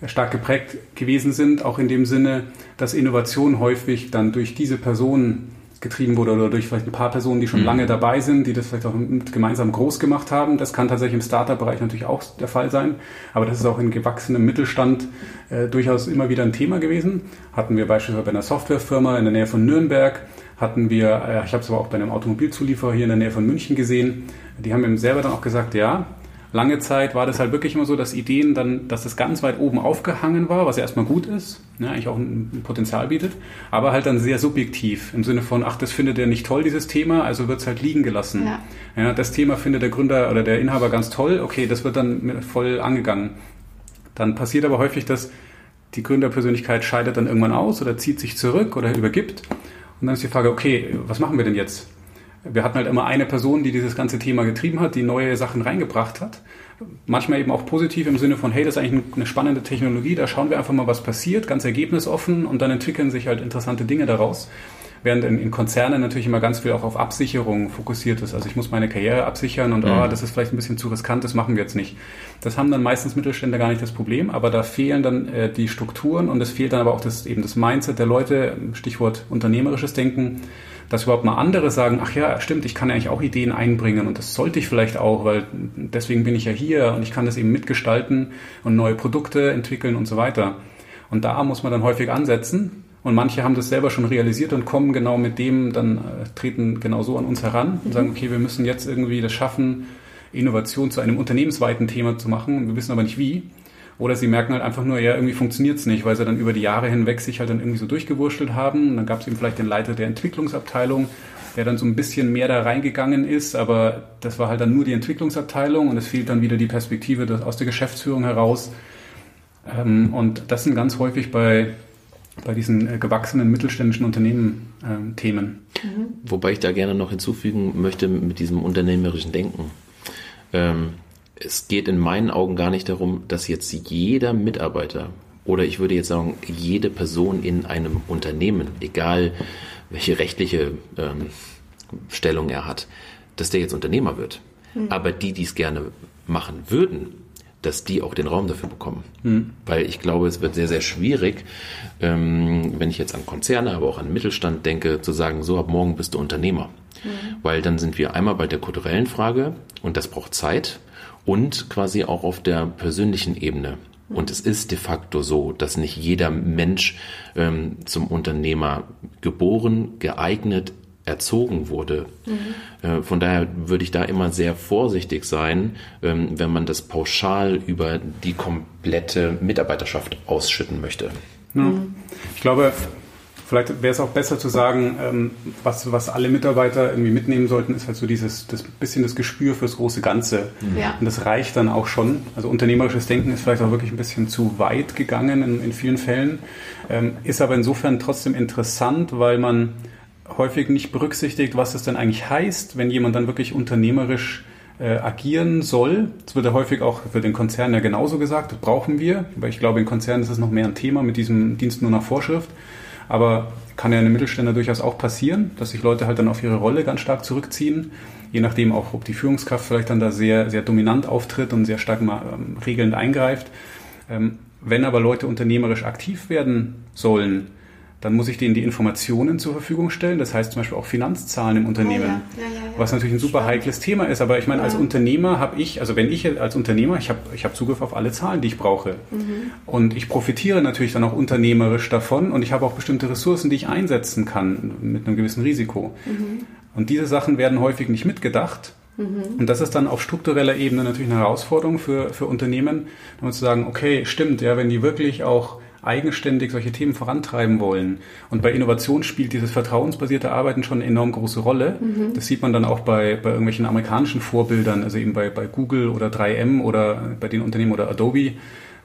stark geprägt gewesen sind, auch in dem Sinne, dass Innovation häufig dann durch diese Personen getrieben wurde oder durch vielleicht ein paar Personen, die schon mhm. lange dabei sind, die das vielleicht auch gemeinsam groß gemacht haben. Das kann tatsächlich im Startup-Bereich natürlich auch der Fall sein, aber das ist auch in gewachsenem Mittelstand äh, durchaus immer wieder ein Thema gewesen. Hatten wir beispielsweise bei einer Softwarefirma in der Nähe von Nürnberg, hatten wir, äh, ich habe es aber auch bei einem Automobilzulieferer hier in der Nähe von München gesehen, die haben eben selber dann auch gesagt, ja, lange Zeit war das halt wirklich immer so, dass Ideen dann, dass das ganz weit oben aufgehangen war, was ja erstmal gut ist, ja, eigentlich auch ein Potenzial bietet, aber halt dann sehr subjektiv im Sinne von, ach, das findet er nicht toll, dieses Thema, also wird es halt liegen gelassen. Ja. ja. das Thema findet der Gründer oder der Inhaber ganz toll, okay, das wird dann voll angegangen. Dann passiert aber häufig, dass die Gründerpersönlichkeit scheidet dann irgendwann aus oder zieht sich zurück oder übergibt. Und dann ist die Frage, okay, was machen wir denn jetzt? Wir hatten halt immer eine Person, die dieses ganze Thema getrieben hat, die neue Sachen reingebracht hat. Manchmal eben auch positiv im Sinne von, hey, das ist eigentlich eine spannende Technologie, da schauen wir einfach mal, was passiert, ganz ergebnisoffen und dann entwickeln sich halt interessante Dinge daraus. Während in, in Konzernen natürlich immer ganz viel auch auf Absicherung fokussiert ist. Also ich muss meine Karriere absichern und mhm. oh, das ist vielleicht ein bisschen zu riskant, das machen wir jetzt nicht. Das haben dann meistens Mittelständler gar nicht das Problem, aber da fehlen dann äh, die Strukturen und es fehlt dann aber auch das, eben das Mindset der Leute, Stichwort unternehmerisches Denken dass überhaupt mal andere sagen, ach ja, stimmt, ich kann ja eigentlich auch Ideen einbringen und das sollte ich vielleicht auch, weil deswegen bin ich ja hier und ich kann das eben mitgestalten und neue Produkte entwickeln und so weiter. Und da muss man dann häufig ansetzen. Und manche haben das selber schon realisiert und kommen genau mit dem, dann äh, treten genau so an uns heran und sagen, okay, wir müssen jetzt irgendwie das schaffen, Innovation zu einem unternehmensweiten Thema zu machen. Wir wissen aber nicht wie. Oder sie merken halt einfach nur, ja, irgendwie funktioniert es nicht, weil sie dann über die Jahre hinweg sich halt dann irgendwie so durchgewurschtelt haben. Und dann gab es eben vielleicht den Leiter der Entwicklungsabteilung, der dann so ein bisschen mehr da reingegangen ist, aber das war halt dann nur die Entwicklungsabteilung und es fehlt dann wieder die Perspektive aus der Geschäftsführung heraus. Ähm, und das sind ganz häufig bei, bei diesen äh, gewachsenen mittelständischen Unternehmen ähm, Themen. Mhm. Wobei ich da gerne noch hinzufügen möchte mit diesem unternehmerischen Denken. Ähm, es geht in meinen Augen gar nicht darum, dass jetzt jeder Mitarbeiter oder ich würde jetzt sagen, jede Person in einem Unternehmen, egal welche rechtliche ähm, Stellung er hat, dass der jetzt Unternehmer wird. Mhm. Aber die, die es gerne machen würden, dass die auch den Raum dafür bekommen. Mhm. Weil ich glaube, es wird sehr, sehr schwierig, ähm, wenn ich jetzt an Konzerne, aber auch an Mittelstand denke, zu sagen, so ab morgen bist du Unternehmer. Mhm. Weil dann sind wir einmal bei der kulturellen Frage und das braucht Zeit und quasi auch auf der persönlichen Ebene. Und es ist de facto so, dass nicht jeder Mensch ähm, zum Unternehmer geboren, geeignet, erzogen wurde. Mhm. Äh, von daher würde ich da immer sehr vorsichtig sein, ähm, wenn man das pauschal über die komplette Mitarbeiterschaft ausschütten möchte. Ja. Ich glaube, vielleicht wäre es auch besser zu sagen, ähm, was, was alle Mitarbeiter irgendwie mitnehmen sollten, ist halt so dieses das bisschen das Gespür fürs große Ganze. Mhm. Ja. Und das reicht dann auch schon. Also unternehmerisches Denken ist vielleicht auch wirklich ein bisschen zu weit gegangen in, in vielen Fällen, ähm, ist aber insofern trotzdem interessant, weil man häufig nicht berücksichtigt, was es denn eigentlich heißt, wenn jemand dann wirklich unternehmerisch äh, agieren soll. Das wird ja häufig auch für den Konzern ja genauso gesagt, das brauchen wir, weil ich glaube, in Konzernen ist es noch mehr ein Thema mit diesem Dienst nur nach Vorschrift. Aber kann ja in einem Mittelständler durchaus auch passieren, dass sich Leute halt dann auf ihre Rolle ganz stark zurückziehen, je nachdem auch, ob die Führungskraft vielleicht dann da sehr, sehr dominant auftritt und sehr stark mal, ähm, regelnd eingreift. Ähm, wenn aber Leute unternehmerisch aktiv werden sollen, dann muss ich denen die Informationen zur Verfügung stellen. Das heißt zum Beispiel auch Finanzzahlen im Unternehmen, Oh ja. Ja, ja, was natürlich ein super Spannend. heikles Thema ist. Aber ich meine, als. Unternehmer habe ich, also wenn ich als Unternehmer, ich habe ich hab Zugriff auf alle Zahlen, die ich brauche. Mhm. Und ich profitiere natürlich dann auch unternehmerisch davon und ich habe auch bestimmte Ressourcen, die ich einsetzen kann mit einem gewissen Risiko. Mhm. Und diese Sachen werden häufig nicht mitgedacht. Und das ist dann auf struktureller Ebene natürlich eine Herausforderung für, für Unternehmen, dann zu sagen, okay, stimmt, ja, wenn die wirklich auch eigenständig solche Themen vorantreiben wollen. Und bei Innovation spielt dieses vertrauensbasierte Arbeiten schon eine enorm große Rolle. Das sieht man dann auch bei, bei irgendwelchen amerikanischen Vorbildern, also eben bei, bei Google oder 3M oder bei den Unternehmen oder Adobe,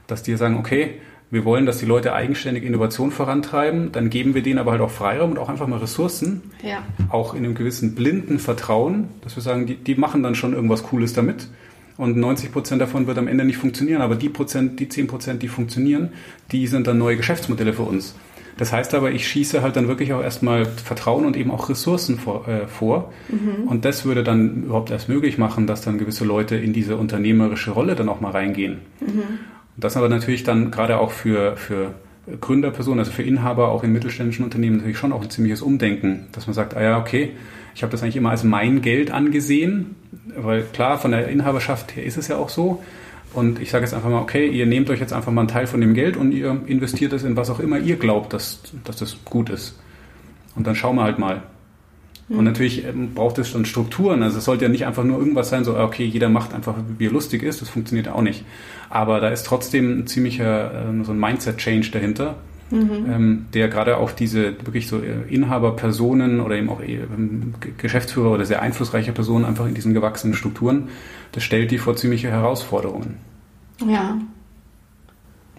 dass die sagen, okay, wir wollen, dass die Leute eigenständig Innovation vorantreiben, dann geben wir denen aber halt auch Freiraum und auch einfach mal Ressourcen, Ja. auch in einem gewissen blinden Vertrauen, dass wir sagen, die, die machen dann schon irgendwas Cooles damit. Und 90 Prozent davon wird am Ende nicht funktionieren, aber die Prozent, die 10 Prozent, die funktionieren, die sind dann neue Geschäftsmodelle für uns. Das heißt aber, ich schieße halt dann wirklich auch erstmal Vertrauen und eben auch Ressourcen vor. Äh, vor. Und das würde dann überhaupt erst möglich machen, dass dann gewisse Leute in diese unternehmerische Rolle dann auch mal reingehen. Und das aber natürlich dann gerade auch für, für Gründerpersonen, also für Inhaber auch in mittelständischen Unternehmen natürlich schon auch ein ziemliches Umdenken, dass man sagt, ah ja, okay, ich habe das eigentlich immer als mein Geld angesehen, weil klar, von der Inhaberschaft her ist es ja auch so. Und ich sage jetzt einfach mal, okay, ihr nehmt euch jetzt einfach mal einen Teil von dem Geld und ihr investiert es in was auch immer ihr glaubt, dass, dass das gut ist. Und dann schauen wir halt mal. Und natürlich ähm, braucht es dann Strukturen. Also es sollte ja nicht einfach nur irgendwas sein, so, ah, okay, jeder macht einfach, wie er lustig ist. Das funktioniert ja auch nicht. Aber da ist trotzdem ein ziemlicher, ähm, so ein Mindset-Change dahinter, ähm, der gerade auch diese wirklich so äh, Inhaberpersonen oder eben auch äh, ähm, Geschäftsführer oder sehr einflussreiche Personen einfach in diesen gewachsenen Strukturen, das stellt die vor ziemliche Herausforderungen. Ja.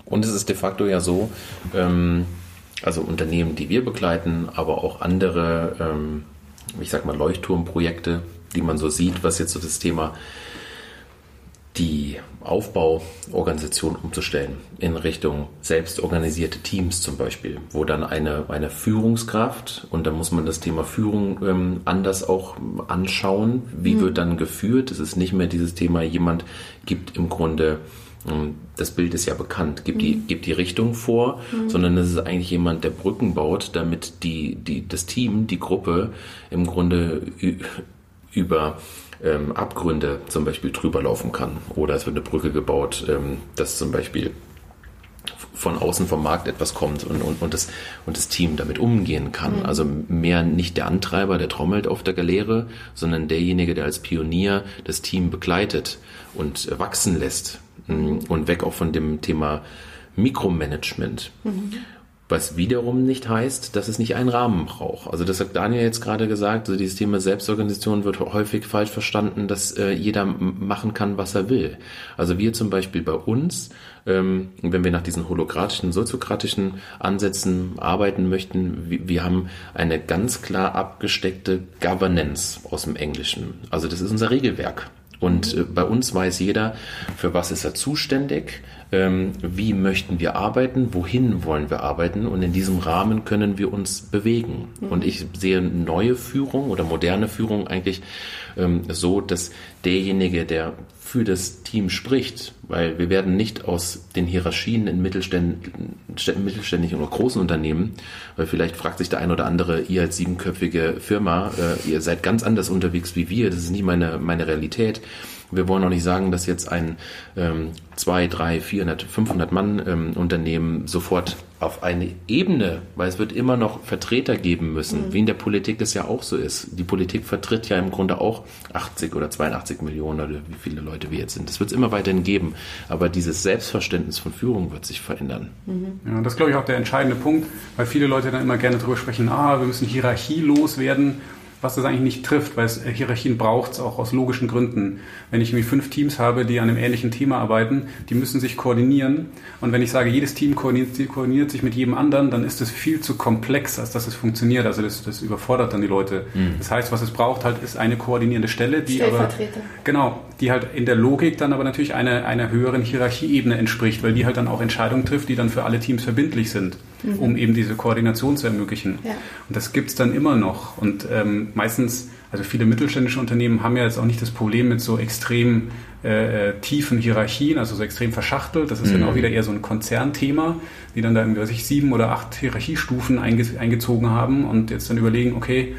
Und es ist de facto ja so, ähm, also Unternehmen, die wir begleiten, aber auch andere, ähm, ich sag mal, Leuchtturmprojekte, die man so sieht, was jetzt so das Thema die Aufbauorganisation umzustellen in Richtung selbstorganisierte Teams zum Beispiel, wo dann eine, eine Führungskraft und da muss man das Thema Führung ähm, anders auch anschauen. Wie wird dann geführt? Es ist nicht mehr dieses Thema, jemand gibt im Grunde ähm, das Bild ist ja bekannt, gibt, die, gibt die Richtung vor, sondern es ist eigentlich jemand, der Brücken baut, damit die, die, das Team, die Gruppe im Grunde über ähm, Abgründe zum Beispiel drüber laufen kann. Oder es wird eine Brücke gebaut, ähm, dass zum Beispiel von außen vom Markt etwas kommt und, und, und, das, und das Team damit umgehen kann. Also mehr nicht der Antreiber, der trommelt auf der Galeere, sondern derjenige, der als Pionier das Team begleitet und wachsen lässt. Mm, Und weg auch von dem Thema Mikromanagement. Was wiederum nicht heißt, dass es nicht einen Rahmen braucht. Also das hat Daniel jetzt gerade gesagt, also dieses Thema Selbstorganisation wird häufig falsch verstanden, dass äh, jeder machen kann, was er will. Also wir zum Beispiel bei uns, ähm, wenn wir nach diesen holokratischen, soziokratischen Ansätzen arbeiten möchten, wir, wir haben eine ganz klar abgesteckte Governance aus dem Englischen. Also das ist unser Regelwerk. Und äh, bei uns weiß jeder, für was ist er zuständig, ähm, wie möchten wir arbeiten, wohin wollen wir arbeiten und in diesem Rahmen können wir uns bewegen. Und ich sehe neue Führung oder moderne Führung eigentlich ähm, so, dass derjenige, der für das Team spricht, weil wir werden nicht aus den Hierarchien in mittelständischen oder großen Unternehmen, weil vielleicht fragt sich der ein oder andere, ihr als siebenköpfige Firma, äh, ihr seid ganz anders unterwegs wie wir, das ist nicht meine, meine Realität. Wir wollen auch nicht sagen, dass jetzt ein ähm, 2, 3, 400, 500 Mann ähm, Unternehmen sofort auf eine Ebene, weil es wird immer noch Vertreter geben müssen, mhm. wie in der Politik es ja auch so ist. Die Politik vertritt ja im Grunde auch 80 oder 82 Millionen oder wie viele Leute wir jetzt sind. Das wird es immer weiterhin geben, aber dieses Selbstverständnis von Führung wird sich verändern. Mhm. Ja, das ist, glaube ich, auch der entscheidende Punkt, weil viele Leute dann immer gerne darüber sprechen, ah, wir müssen hierarchielos werden was das eigentlich nicht trifft, weil es äh, Hierarchien braucht es auch aus logischen Gründen. Wenn ich irgendwie fünf Teams habe, die an einem ähnlichen Thema arbeiten, die müssen sich koordinieren. Und wenn ich sage, jedes Team koordiniert, koordiniert sich mit jedem anderen, dann ist das viel zu komplex, als dass es funktioniert. Also das, das überfordert dann die Leute. Mhm. Das heißt, was es braucht halt, ist eine koordinierende Stelle, die aber genau, die halt in der Logik dann aber natürlich einer einer höheren Hierarchieebene entspricht, weil die halt dann auch Entscheidungen trifft, die dann für alle Teams verbindlich sind mhm. um eben diese Koordination zu ermöglichen. Ja. Und das gibt es dann immer noch. Und ähm, meistens, also viele mittelständische Unternehmen haben ja jetzt auch nicht das Problem mit so extrem äh, äh tiefen Hierarchien, also so extrem verschachtelt. Das ist mhm. dann auch wieder eher so ein Konzernthema, die dann da irgendwie, weiß ich, sieben oder acht Hierarchiestufen einge eingezogen haben und jetzt dann überlegen, okay,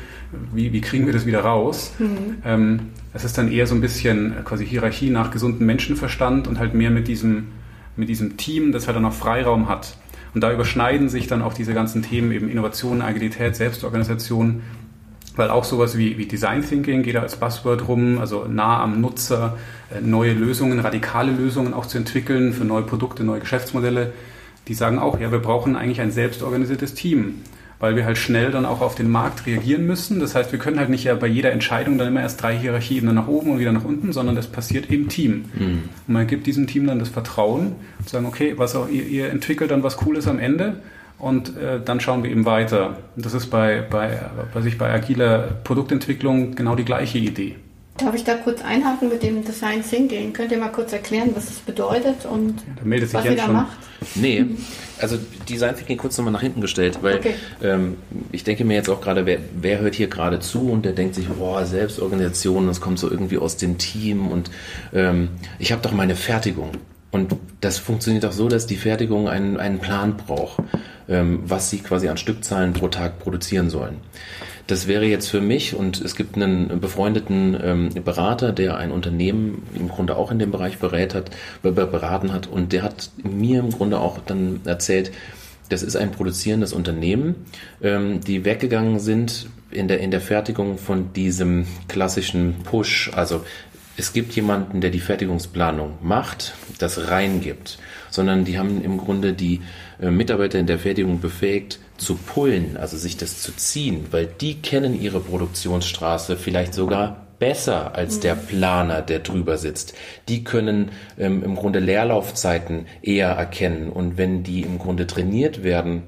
wie, wie kriegen wir das wieder raus? Mhm. Ähm, es ist dann eher so ein bisschen quasi Hierarchie nach gesundem Menschenverstand und halt mehr mit diesem, mit diesem Team, das halt dann auch Freiraum hat. Und da überschneiden sich dann auch diese ganzen Themen eben Innovation, Agilität, Selbstorganisation, weil auch sowas wie, wie Design Thinking geht da als Buzzword rum, also nah am Nutzer, äh, neue Lösungen, radikale Lösungen auch zu entwickeln für neue Produkte, neue Geschäftsmodelle. Die sagen auch, ja, wir brauchen eigentlich ein selbstorganisiertes Team weil wir halt schnell dann auch auf den Markt reagieren müssen. Das heißt, wir können halt nicht ja bei jeder Entscheidung dann immer erst drei Hierarchieebenen nach oben und wieder nach unten, sondern das passiert im Team. Mhm. Und man gibt diesem Team dann das Vertrauen und sagen, okay, was auch ihr, ihr entwickelt dann was Cooles am Ende und äh, dann schauen wir eben weiter. Und das ist bei, bei, bei sich bei agiler Produktentwicklung genau die gleiche Idee. Darf ich da kurz einhaken mit dem Design Thinking? Könnt ihr mal kurz erklären, was das bedeutet und ja, was ihr da schon. macht? Nee, also Design Thinking kurz nochmal nach hinten gestellt, weil okay. ähm, ich denke mir jetzt auch gerade, wer, wer, hört hier gerade zu und der denkt sich, boah, Selbstorganisation, das kommt so irgendwie aus dem Team und ähm, ich habe doch meine Fertigung. Und das funktioniert auch so, dass die Fertigung einen, einen Plan braucht, ähm, was sie quasi an Stückzahlen pro Tag produzieren sollen. Das wäre jetzt für mich, und es gibt einen befreundeten ähm, Berater, der ein Unternehmen im Grunde auch in dem Bereich berät hat, beraten hat, und der hat mir im Grunde auch dann erzählt, das ist ein produzierendes Unternehmen, ähm, die weggegangen sind in der, in der Fertigung von diesem klassischen Push. Also es gibt jemanden, der die Fertigungsplanung macht, das reingibt, sondern die haben im Grunde die äh, Mitarbeiter in der Fertigung befähigt, zu pullen, also sich das zu ziehen, weil die kennen ihre Produktionsstraße vielleicht sogar besser als mhm. der Planer, der drüber sitzt. Die können ähm, im Grunde Leerlaufzeiten eher erkennen und wenn die im Grunde trainiert werden,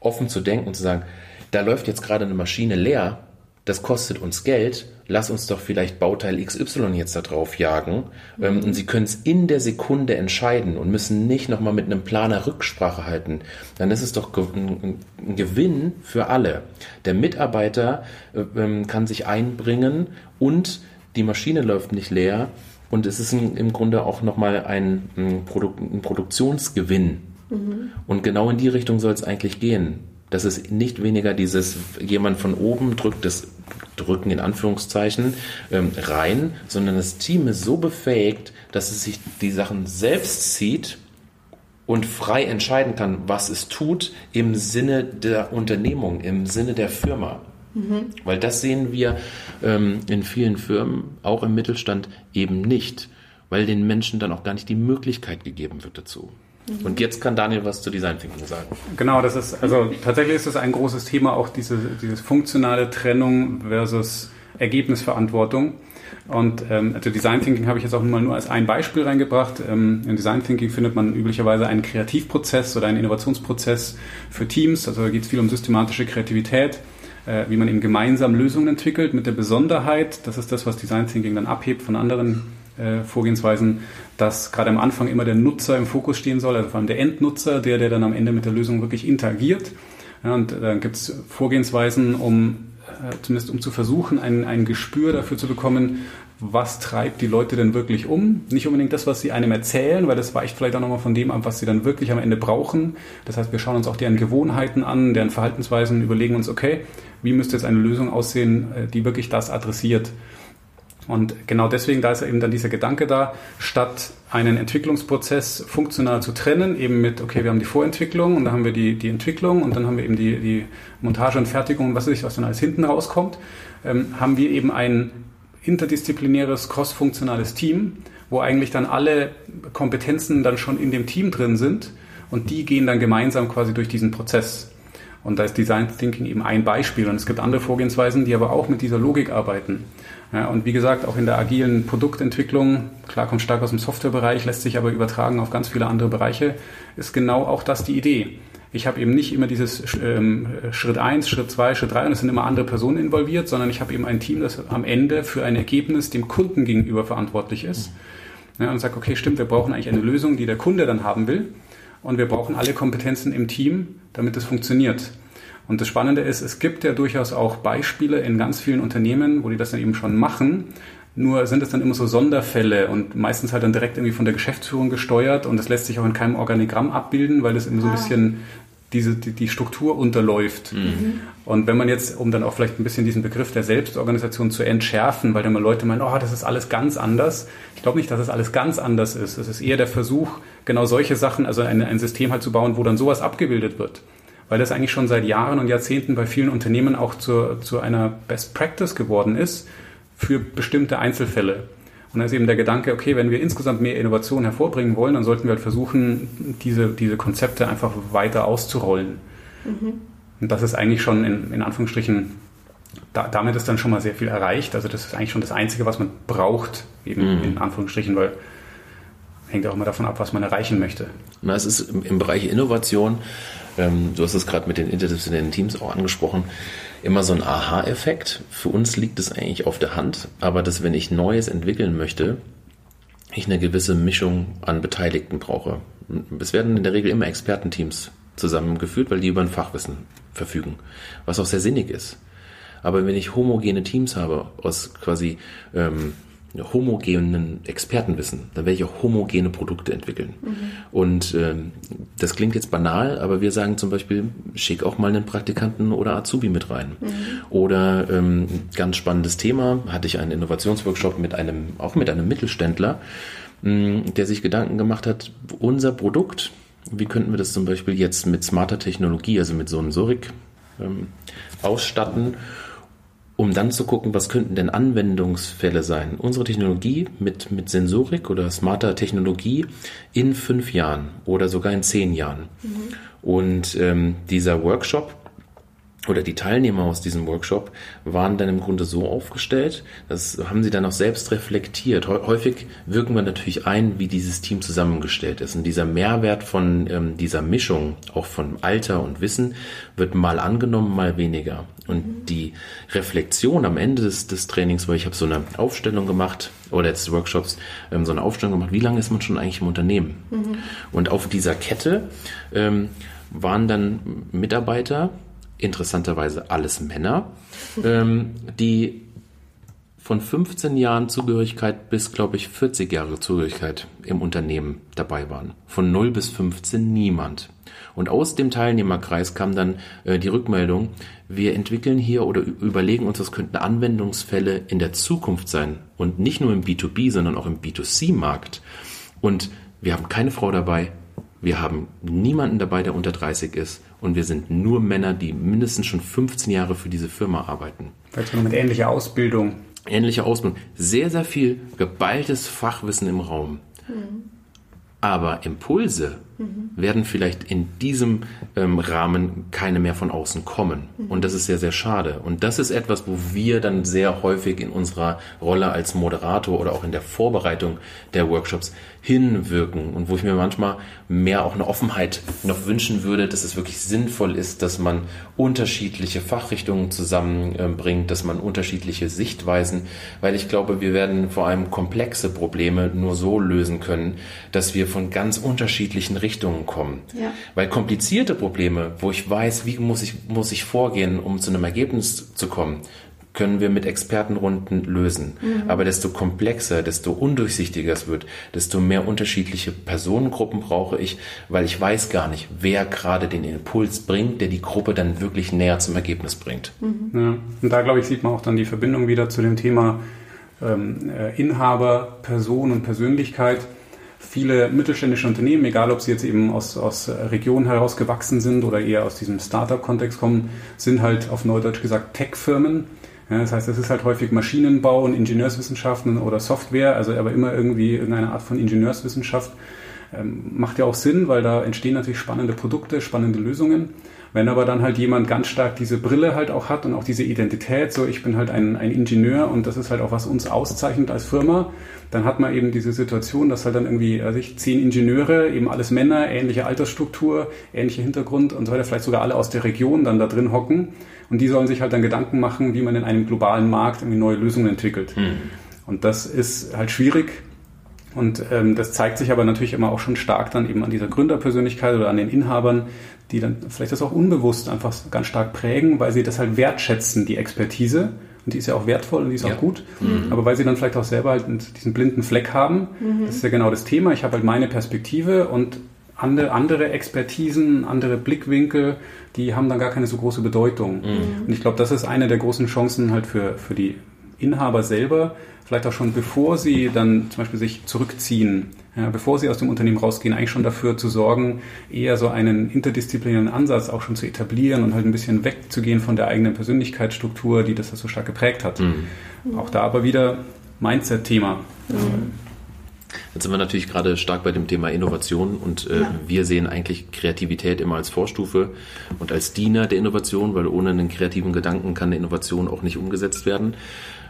offen zu denken und zu sagen, da läuft jetzt gerade eine Maschine leer, das kostet uns Geld, lass uns doch vielleicht Bauteil XY jetzt da drauf jagen. Mhm. Und Sie können es in der Sekunde entscheiden und müssen nicht nochmal mit einem Planer Rücksprache halten. Dann ist es doch ein, Gewinn für alle. Der Mitarbeiter äh, ähm, kann sich einbringen und die Maschine läuft nicht leer. Und es ist im Grunde auch nochmal ein, ein, Produ ein Produktionsgewinn. Mhm. Und genau in die Richtung soll es eigentlich gehen dass es nicht weniger dieses, jemand von oben drückt das Drücken in Anführungszeichen ähm, rein, sondern das Team ist so befähigt, dass es sich die Sachen selbst zieht und frei entscheiden kann, was es tut im Sinne der Unternehmung, im Sinne der Firma. Mhm. Weil das sehen wir ähm, in vielen Firmen, auch im Mittelstand, eben nicht, weil den Menschen dann auch gar nicht die Möglichkeit gegeben wird dazu. Mhm. Und jetzt kann Daniel was zu Design Thinking sagen. Genau, das ist, also tatsächlich ist das ein großes Thema, auch diese, diese funktionale Trennung versus Ergebnisverantwortung. Und ähm, also Design Thinking habe ich jetzt auch mal nur als ein Beispiel reingebracht. Ähm, in Design Thinking findet man üblicherweise einen Kreativprozess oder einen Innovationsprozess für Teams. Also da geht es viel um systematische Kreativität, äh, wie man eben gemeinsam Lösungen entwickelt mit der Besonderheit, das ist das, was Design Thinking dann abhebt von anderen Vorgehensweisen, dass gerade am Anfang immer der Nutzer im Fokus stehen soll, also vor allem der Endnutzer, der, der dann am Ende mit der Lösung wirklich interagiert. Ja, und dann gibt es Vorgehensweisen, um äh, zumindest um zu versuchen, ein, ein Gespür dafür zu bekommen, was treibt die Leute denn wirklich um? Nicht unbedingt das, was sie einem erzählen, weil das weicht vielleicht auch nochmal von dem ab, was sie dann wirklich am Ende brauchen. Das heißt, wir schauen uns auch deren Gewohnheiten an, deren Verhaltensweisen, überlegen uns, okay, wie müsste jetzt eine Lösung aussehen, äh, die wirklich das adressiert. Und genau deswegen, da ist eben dann dieser Gedanke da, statt einen Entwicklungsprozess funktional zu trennen, eben mit, okay, wir haben die Vorentwicklung und dann haben wir die, die Entwicklung und dann haben wir eben die, die Montage und Fertigung und was weiß ich, was dann alles hinten rauskommt, ähm, haben wir eben ein interdisziplinäres, crossfunktionales Team, wo eigentlich dann alle Kompetenzen dann schon in dem Team drin sind und die gehen dann gemeinsam quasi durch diesen Prozess. Und da ist Design Thinking eben ein Beispiel. Und es gibt andere Vorgehensweisen, die aber auch mit dieser Logik arbeiten. Ja, und wie gesagt, auch in der agilen Produktentwicklung, klar kommt stark aus dem Softwarebereich, lässt sich aber übertragen auf ganz viele andere Bereiche, ist genau auch das die Idee. Ich habe eben nicht immer dieses ähm, Schritt 1, Schritt 2, Schritt 3 und es sind immer andere Personen involviert, sondern ich habe eben ein Team, das am Ende für ein Ergebnis dem Kunden gegenüber verantwortlich ist. Ja, und sagt, okay, stimmt, wir brauchen eigentlich eine Lösung, die der Kunde dann haben will. Und wir brauchen alle Kompetenzen im Team, damit es funktioniert. Und das Spannende ist, es gibt ja durchaus auch Beispiele in ganz vielen Unternehmen, wo die das dann eben schon machen. Nur sind es dann immer so Sonderfälle und meistens halt dann direkt irgendwie von der Geschäftsführung gesteuert und das lässt sich auch in keinem Organigramm abbilden, weil das immer so ein ah. bisschen diese, die, die Struktur unterläuft. Mhm. Und wenn man jetzt, um dann auch vielleicht ein bisschen diesen Begriff der Selbstorganisation zu entschärfen, weil dann mal Leute meinen, oh, das ist alles ganz anders. Ich glaube nicht, dass es alles ganz anders ist. Es ist eher der Versuch, genau solche Sachen, also ein, ein System halt zu bauen, wo dann sowas abgebildet wird weil das eigentlich schon seit Jahren und Jahrzehnten bei vielen Unternehmen auch zu, zu einer Best Practice geworden ist für bestimmte Einzelfälle. Und da ist eben der Gedanke, okay, wenn wir insgesamt mehr Innovation hervorbringen wollen, dann sollten wir halt versuchen, diese, diese Konzepte einfach weiter auszurollen. Mhm. Und das ist eigentlich schon in, in Anführungsstrichen, da, damit ist dann schon mal sehr viel erreicht. Also das ist eigentlich schon das Einzige, was man braucht, eben mhm. in Anführungsstrichen, weil hängt auch immer davon ab, was man erreichen möchte. Na, es ist im Bereich Innovation du hast es gerade mit den interdisziplinären Teams auch angesprochen, immer so ein Aha-Effekt. Für uns liegt es eigentlich auf der Hand, aber dass wenn ich Neues entwickeln möchte, ich eine gewisse Mischung an Beteiligten brauche. Es werden in der Regel immer Expertenteams zusammengeführt, weil die über ein Fachwissen verfügen, was auch sehr sinnig ist. Aber wenn ich homogene Teams habe aus quasi ähm, homogenen Expertenwissen. Dann werde ich auch homogene Produkte entwickeln. Mhm. Und ähm, das klingt jetzt banal, aber wir sagen zum Beispiel, schick auch mal einen Praktikanten oder Azubi mit rein. Mhm. Oder ähm, ganz spannendes Thema, hatte ich einen Innovationsworkshop mit einem, auch mit einem Mittelständler, mh, mm, der sich Gedanken gemacht hat, unser Produkt, wie könnten wir das zum Beispiel jetzt mit smarter Technologie, also mit so einem Sorik ähm, ausstatten um dann zu gucken, was könnten denn Anwendungsfälle sein. Unsere Technologie mit, mit Sensorik oder smarter Technologie in fünf Jahren oder sogar in zehn Jahren. Mhm. Und ähm, dieser Workshop oder die Teilnehmer aus diesem Workshop waren dann im Grunde so aufgestellt, das haben sie dann auch selbst reflektiert. Häufig wirken wir natürlich ein, wie dieses Team zusammengestellt ist. Und dieser Mehrwert von ähm, dieser Mischung, auch von Alter und Wissen, wird mal angenommen, mal weniger. Und mhm. die Reflexion am Ende des, des Trainings, weil ich habe so eine Aufstellung gemacht, oder des Workshops, ähm, so eine Aufstellung gemacht, wie lange ist man schon eigentlich im Unternehmen? Mhm. Und auf dieser Kette ähm, waren dann Mitarbeiter, interessanterweise alles Männer, ähm, die von 15 Jahren Zugehörigkeit bis, glaube ich, 40 Jahre Zugehörigkeit im Unternehmen dabei waren. Von 0 bis 15 niemand. Und aus dem Teilnehmerkreis kam dann äh, die Rückmeldung, wir entwickeln hier oder überlegen uns, was könnten Anwendungsfälle in der Zukunft sein. Und nicht nur im B2B, sondern auch im B2C-Markt. Und wir haben keine Frau dabei, wir haben niemanden dabei, der unter 30 ist und wir sind nur Männer, die mindestens schon 15 Jahre für diese Firma arbeiten. Vielleicht mit ähnlicher Ausbildung. Ähnliche Ausbildung. Sehr, sehr viel geballtes Fachwissen im Raum. Mhm. Aber Impulse mhm. werden vielleicht in diesem ähm, Rahmen keine mehr von außen kommen. Mhm. Und das ist sehr, sehr schade. Und das ist etwas, wo wir dann sehr häufig in unserer Rolle als Moderator oder auch in der Vorbereitung der Workshops hinwirken und wo ich mir manchmal mehr auch eine Offenheit noch wünschen würde, dass es wirklich sinnvoll ist, dass man unterschiedliche Fachrichtungen zusammenbringt, dass man unterschiedliche Sichtweisen, weil ich glaube, wir werden vor allem komplexe Probleme nur so lösen können, dass wir von ganz unterschiedlichen Richtungen kommen. Ja. Weil komplizierte Probleme, wo ich weiß, wie muss ich, muss ich vorgehen, um zu einem Ergebnis zu kommen, können wir mit Expertenrunden lösen. Mhm. Aber desto komplexer, desto undurchsichtiger es wird, desto mehr unterschiedliche Personengruppen brauche ich, weil ich weiß gar nicht, wer gerade den Impuls bringt, der die Gruppe dann wirklich näher zum Ergebnis bringt. Mhm. Ja. Und da, glaube ich, sieht man auch dann die Verbindung wieder zu dem Thema ähm, äh, Inhaber, Person und Persönlichkeit viele mittelständische Unternehmen, egal ob sie jetzt eben aus, aus Regionen heraus gewachsen sind oder eher aus diesem Startup-Kontext kommen, sind halt auf Neudeutsch gesagt Tech-Firmen. Ja, das heißt, es ist halt häufig Maschinenbau und Ingenieurswissenschaften oder Software, also aber immer irgendwie irgendeine Art von Ingenieurswissenschaft. Ähm, macht ja auch Sinn, weil da entstehen natürlich spannende Produkte, spannende Lösungen. Wenn aber dann halt jemand ganz stark diese Brille halt auch hat und auch diese Identität, so ich bin halt ein, ein Ingenieur und das ist halt auch was uns auszeichnet als Firma, dann hat man eben diese Situation, dass halt dann irgendwie also ich, zehn Ingenieure, eben alles Männer, ähnliche Altersstruktur, ähnlicher Hintergrund und so weiter, vielleicht sogar alle aus der Region dann da drin hocken und die sollen sich halt dann Gedanken machen, wie man in einem globalen Markt irgendwie neue Lösungen entwickelt. Mhm. Und das ist halt schwierig. Und ähm, das zeigt sich aber natürlich immer auch schon stark dann eben an dieser Gründerpersönlichkeit oder an den Inhabern, die dann vielleicht das auch unbewusst einfach ganz stark prägen, weil sie das halt wertschätzen, die Expertise. Und die ist ja auch wertvoll und die ist ja. auch gut. Mhm. Aber weil sie dann vielleicht auch selber halt diesen blinden Fleck haben, mhm. das ist ja genau das Thema. Ich habe halt meine Perspektive und andere, andere Expertisen, andere Blickwinkel, die haben dann gar keine so große Bedeutung. Mhm. Und ich glaube, das ist eine der großen Chancen halt für, für die Inhaber selber, vielleicht auch schon bevor sie dann zum Beispiel sich zurückziehen, ja, bevor sie aus dem Unternehmen rausgehen, eigentlich schon dafür zu sorgen, eher so einen interdisziplinären Ansatz auch schon zu etablieren und halt ein bisschen wegzugehen von der eigenen Persönlichkeitsstruktur, die das so stark geprägt hat. Mhm. Auch da aber wieder Mindset-Thema. Mhm. Jetzt sind wir natürlich gerade stark bei dem Thema Innovation und äh, ja. wir sehen eigentlich Kreativität immer als Vorstufe und als Diener der Innovation, weil ohne einen kreativen Gedanken kann eine Innovation auch nicht umgesetzt werden.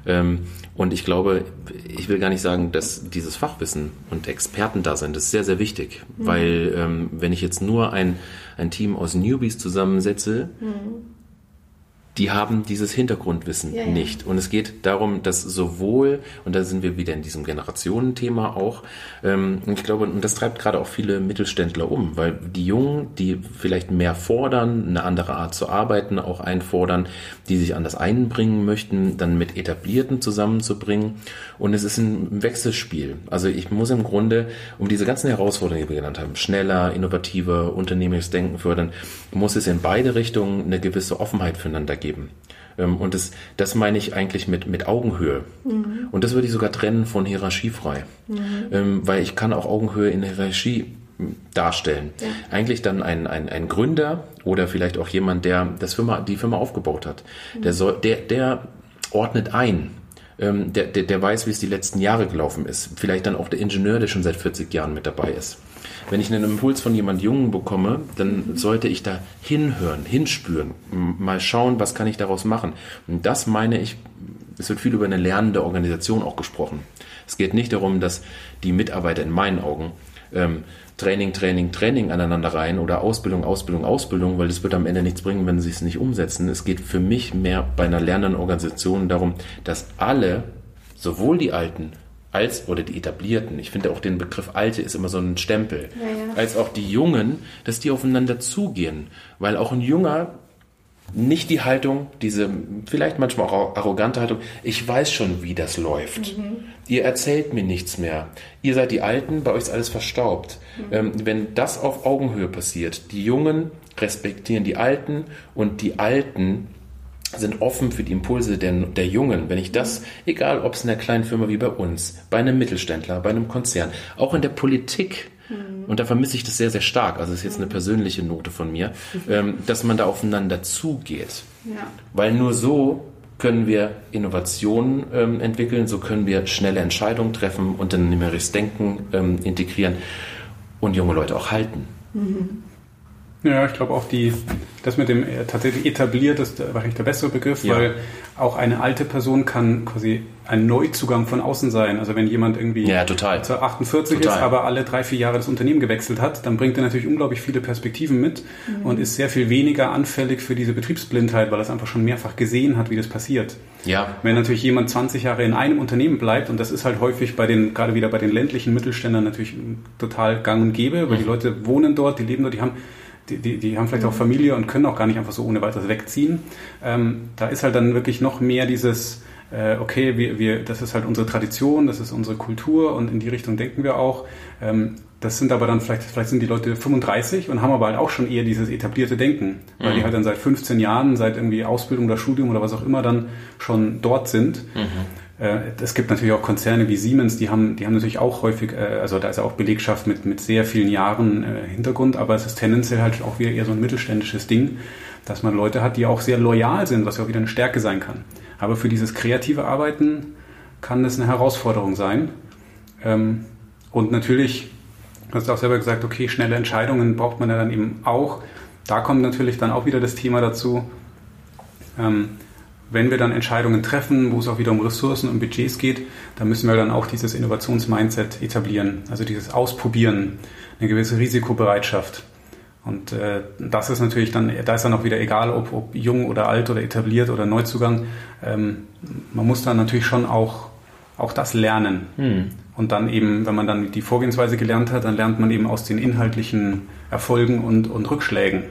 Ähm, und ich glaube, ich will gar nicht sagen, dass dieses Fachwissen und Experten da sind, das ist sehr, sehr wichtig. Mhm. Weil ähm, wenn ich jetzt nur ein, ein Team aus Newbies zusammensetze, mhm die haben dieses Hintergrundwissen ja, ja. nicht. Und es geht darum, dass sowohl, und da sind wir wieder in diesem Generationenthema auch, ähm, ich glaube, und das treibt gerade auch viele Mittelständler um, weil die Jungen, die vielleicht mehr fordern, eine andere Art zu arbeiten, auch einfordern, die sich anders einbringen möchten, dann mit Etablierten zusammenzubringen. Und es ist ein Wechselspiel. Also ich muss im Grunde, um diese ganzen Herausforderungen, die wir genannt haben, schneller, innovativer, unternehmerisches Denken fördern, muss es in beide Richtungen eine gewisse Offenheit füreinander geben geben. Ähm, und das, das meine ich eigentlich mit, mit Augenhöhe. Mhm. Und das würde ich sogar trennen von hierarchiefrei. Mhm. Ähm, weil ich kann auch Augenhöhe in der Hierarchie hm, darstellen. Ja. Eigentlich dann ein, ein, ein Gründer oder vielleicht auch jemand, der das Firma, die Firma aufgebaut hat. Mhm. Der, soll, der, der ordnet ein. Ähm, der, der, der weiß, wie es die letzten Jahre gelaufen ist. Vielleicht dann auch der Ingenieur, der schon seit 40 Jahren mit dabei ist. Wenn ich einen Impuls von jemand Jungen bekomme, dann sollte ich da hinhören, hinspüren, mal schauen, was kann ich daraus machen. Und das meine ich, es wird viel über eine lernende Organisation auch gesprochen. Es geht nicht darum, dass die Mitarbeiter in meinen Augen ähm, Training, Training, Training aneinander rein oder Ausbildung, Ausbildung, Ausbildung, weil das wird am Ende nichts bringen, wenn sie es nicht umsetzen. Es geht für mich mehr bei einer lernenden Organisation darum, dass alle, sowohl die Alten als, oder die Etablierten, ich finde auch den Begriff Alte ist immer so ein Stempel, ja, ja. als auch die Jungen, dass die aufeinander zugehen. Weil auch ein Junger nicht die Haltung, diese vielleicht manchmal auch arrogante Haltung, ich weiß schon, wie das läuft. Mhm. Ihr erzählt mir nichts mehr. Ihr seid die Alten, bei euch ist alles verstaubt. Mhm. Ähm, wenn das auf Augenhöhe passiert, die Jungen respektieren die Alten und die Alten sind offen für die Impulse der, der Jungen. Wenn ich das, egal ob es in einer kleinen Firma wie bei uns, bei einem Mittelständler, bei einem Konzern, auch in der Politik, mhm. und da vermisse ich das sehr, sehr stark, also das ist jetzt eine persönliche Note von mir, ähm, dass man da aufeinander zugeht. Ja. Weil nur so können wir Innovationen ähm, entwickeln, so können wir schnelle Entscheidungen treffen, unternehmerisches Denken ähm, integrieren und junge Leute auch halten. Mhm. Ja, ich glaube auch die, das mit dem äh, tatsächlich etabliert ist wahrscheinlich der bessere Begriff, ja. weil auch eine alte Person kann quasi ein Neuzugang von außen sein. Also wenn jemand irgendwie ja, total. 48 total. ist, aber alle drei, vier Jahre das Unternehmen gewechselt hat, dann bringt er natürlich unglaublich viele Perspektiven mit mhm. und ist sehr viel weniger anfällig für diese Betriebsblindheit, weil er es einfach schon mehrfach gesehen hat, wie das passiert. Ja. Wenn natürlich jemand 20 Jahre in einem Unternehmen bleibt, und das ist halt häufig bei den, gerade wieder bei den ländlichen Mittelständern natürlich total gang und gäbe, weil mhm. die Leute wohnen dort, die leben dort, die haben die, die, die haben vielleicht auch Familie und können auch gar nicht einfach so ohne weiteres wegziehen. Ähm, da ist halt dann wirklich noch mehr dieses, äh, okay, wir, wir, das ist halt unsere Tradition, das ist unsere Kultur und in die Richtung denken wir auch. Ähm, das sind aber dann vielleicht, vielleicht sind die Leute 35 und haben aber halt auch schon eher dieses etablierte Denken, weil mhm. die halt dann seit 15 Jahren, seit irgendwie Ausbildung oder Studium oder was auch immer dann schon dort sind. Mhm. Äh, es gibt natürlich auch Konzerne wie Siemens, die haben, die haben natürlich auch häufig, äh, also da ist ja auch Belegschaft mit, mit sehr vielen Jahren äh, Hintergrund, aber es ist tendenziell halt auch wieder eher so ein mittelständisches Ding, dass man Leute hat, die auch sehr loyal sind, was ja auch wieder eine Stärke sein kann. Aber für dieses kreative Arbeiten kann das eine Herausforderung sein. Ähm, und natürlich hast du auch selber gesagt, okay, schnelle Entscheidungen braucht man ja dann eben auch. Da kommt natürlich dann auch wieder das Thema dazu, ähm, wenn wir dann Entscheidungen treffen, wo es auch wieder um Ressourcen und Budgets geht, dann müssen wir dann auch dieses Innovationsmindset etablieren, also dieses Ausprobieren, eine gewisse Risikobereitschaft. Und äh, das ist natürlich dann, da ist dann auch wieder egal, ob, ob jung oder alt oder etabliert oder Neuzugang. Ähm, man muss dann natürlich schon auch, auch das lernen. Hm. Und dann eben, wenn man dann die Vorgehensweise gelernt hat, dann lernt man eben aus den inhaltlichen Erfolgen und, und Rückschlägen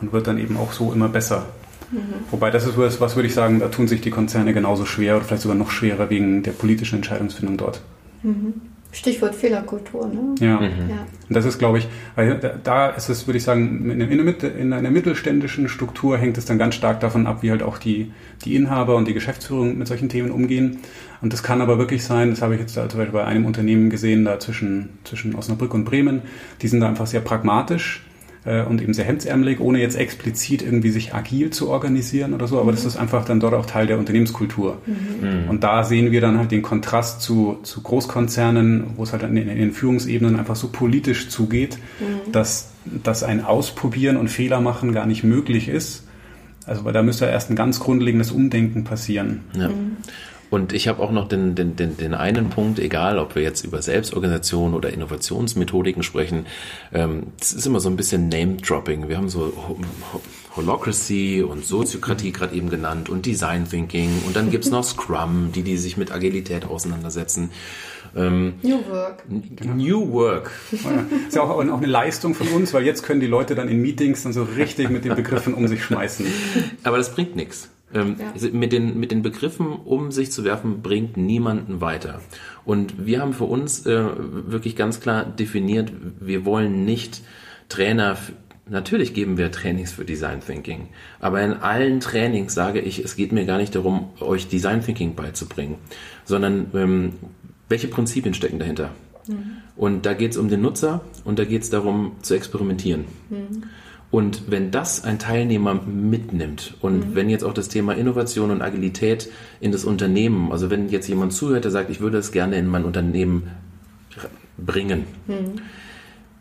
und wird dann eben auch so immer besser. Mhm. Wobei das ist was, was würde ich sagen, da tun sich die Konzerne genauso schwer oder vielleicht sogar noch schwerer wegen der politischen Entscheidungsfindung dort. Mhm. Stichwort Fehlerkultur, ne? Ja. Mhm. ja. Und das ist, glaube ich, weil da ist es, würde ich sagen, in, einer, in einer mittelständischen Struktur hängt es dann ganz stark davon ab, wie halt auch die, die Inhaber und die Geschäftsführung mit solchen Themen umgehen. Und das kann aber wirklich sein, das habe ich jetzt da zum Beispiel bei einem Unternehmen gesehen, da zwischen, zwischen Osnabrück und Bremen, die sind da einfach sehr pragmatisch äh, und eben sehr hemdsärmelig, ohne jetzt explizit irgendwie sich agil zu organisieren oder so, aber mhm. das ist einfach dann dort auch Teil der Unternehmenskultur. Mhm. Und da sehen wir dann halt den Kontrast zu, zu Großkonzernen, wo es halt in, in den Führungsebenen einfach so politisch zugeht, mhm. dass, dass ein Ausprobieren und Fehler machen gar nicht möglich ist. Also weil da müsste erst ein ganz grundlegendes Umdenken passieren. Ja. Und ich habe auch noch den, den, den, den einen Punkt, egal ob wir jetzt über Selbstorganisation oder Innovationsmethodiken sprechen, ähm, das ist immer so ein bisschen Name-Dropping. Wir haben so Holocracy und Soziokratie gerade eben genannt und Design Thinking und dann gibt's noch Scrum, die, die sich mit Agilität auseinandersetzen. Ähm, New Work. New Work. Ja, ist ja auch, auch eine Leistung von uns, weil jetzt können die Leute dann in Meetings dann so richtig mit den Begriffen um sich schmeißen. Aber das bringt nichts. Ähm, ja. mit, den, mit den Begriffen um sich zu werfen, bringt niemanden weiter. Und wir haben für uns äh, wirklich ganz klar definiert, wir wollen nicht Trainer, natürlich geben wir Trainings für Design Thinking, aber in allen Trainings sage ich, es geht mir gar nicht darum, euch Design Thinking beizubringen, sondern ähm, welche Prinzipien stecken dahinter. Mhm. Und da geht es um den Nutzer und da geht es darum zu experimentieren. Mhm. Und wenn das ein Teilnehmer mitnimmt und mhm. wenn jetzt auch das Thema Innovation und Agilität in das Unternehmen, also wenn jetzt jemand zuhört, der sagt, ich würde es gerne in mein Unternehmen bringen, mhm.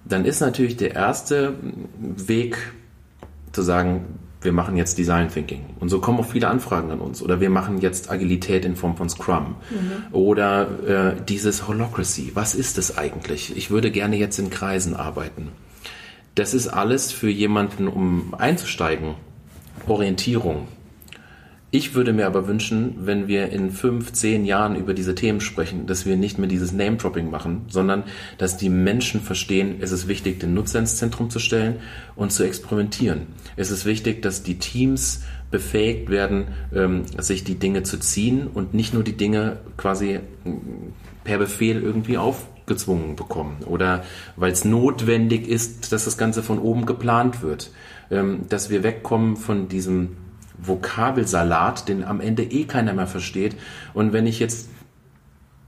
dann ist natürlich der erste Weg zu sagen, wir machen jetzt Design Thinking. Und so kommen auch viele Anfragen an uns. Oder wir machen jetzt Agilität in Form von Scrum. Mhm. Oder äh, dieses Holocracy. Was ist das eigentlich? Ich würde gerne jetzt in Kreisen arbeiten. Das ist alles für jemanden, um einzusteigen. Orientierung. Ich würde mir aber wünschen, wenn wir in fünf, zehn Jahren über diese Themen sprechen, dass wir nicht mehr dieses Name-Dropping machen, sondern dass die Menschen verstehen, es ist wichtig, den Nutzer ins Zentrum zu stellen und zu experimentieren. Es ist wichtig, dass die Teams befähigt werden, ähm, sich die Dinge zu ziehen und nicht nur die Dinge quasi per Befehl irgendwie auf gezwungen bekommen oder weil es notwendig ist, dass das Ganze von oben geplant wird, ähm, dass wir wegkommen von diesem Vokabelsalat, den am Ende eh keiner mehr versteht. Und wenn ich jetzt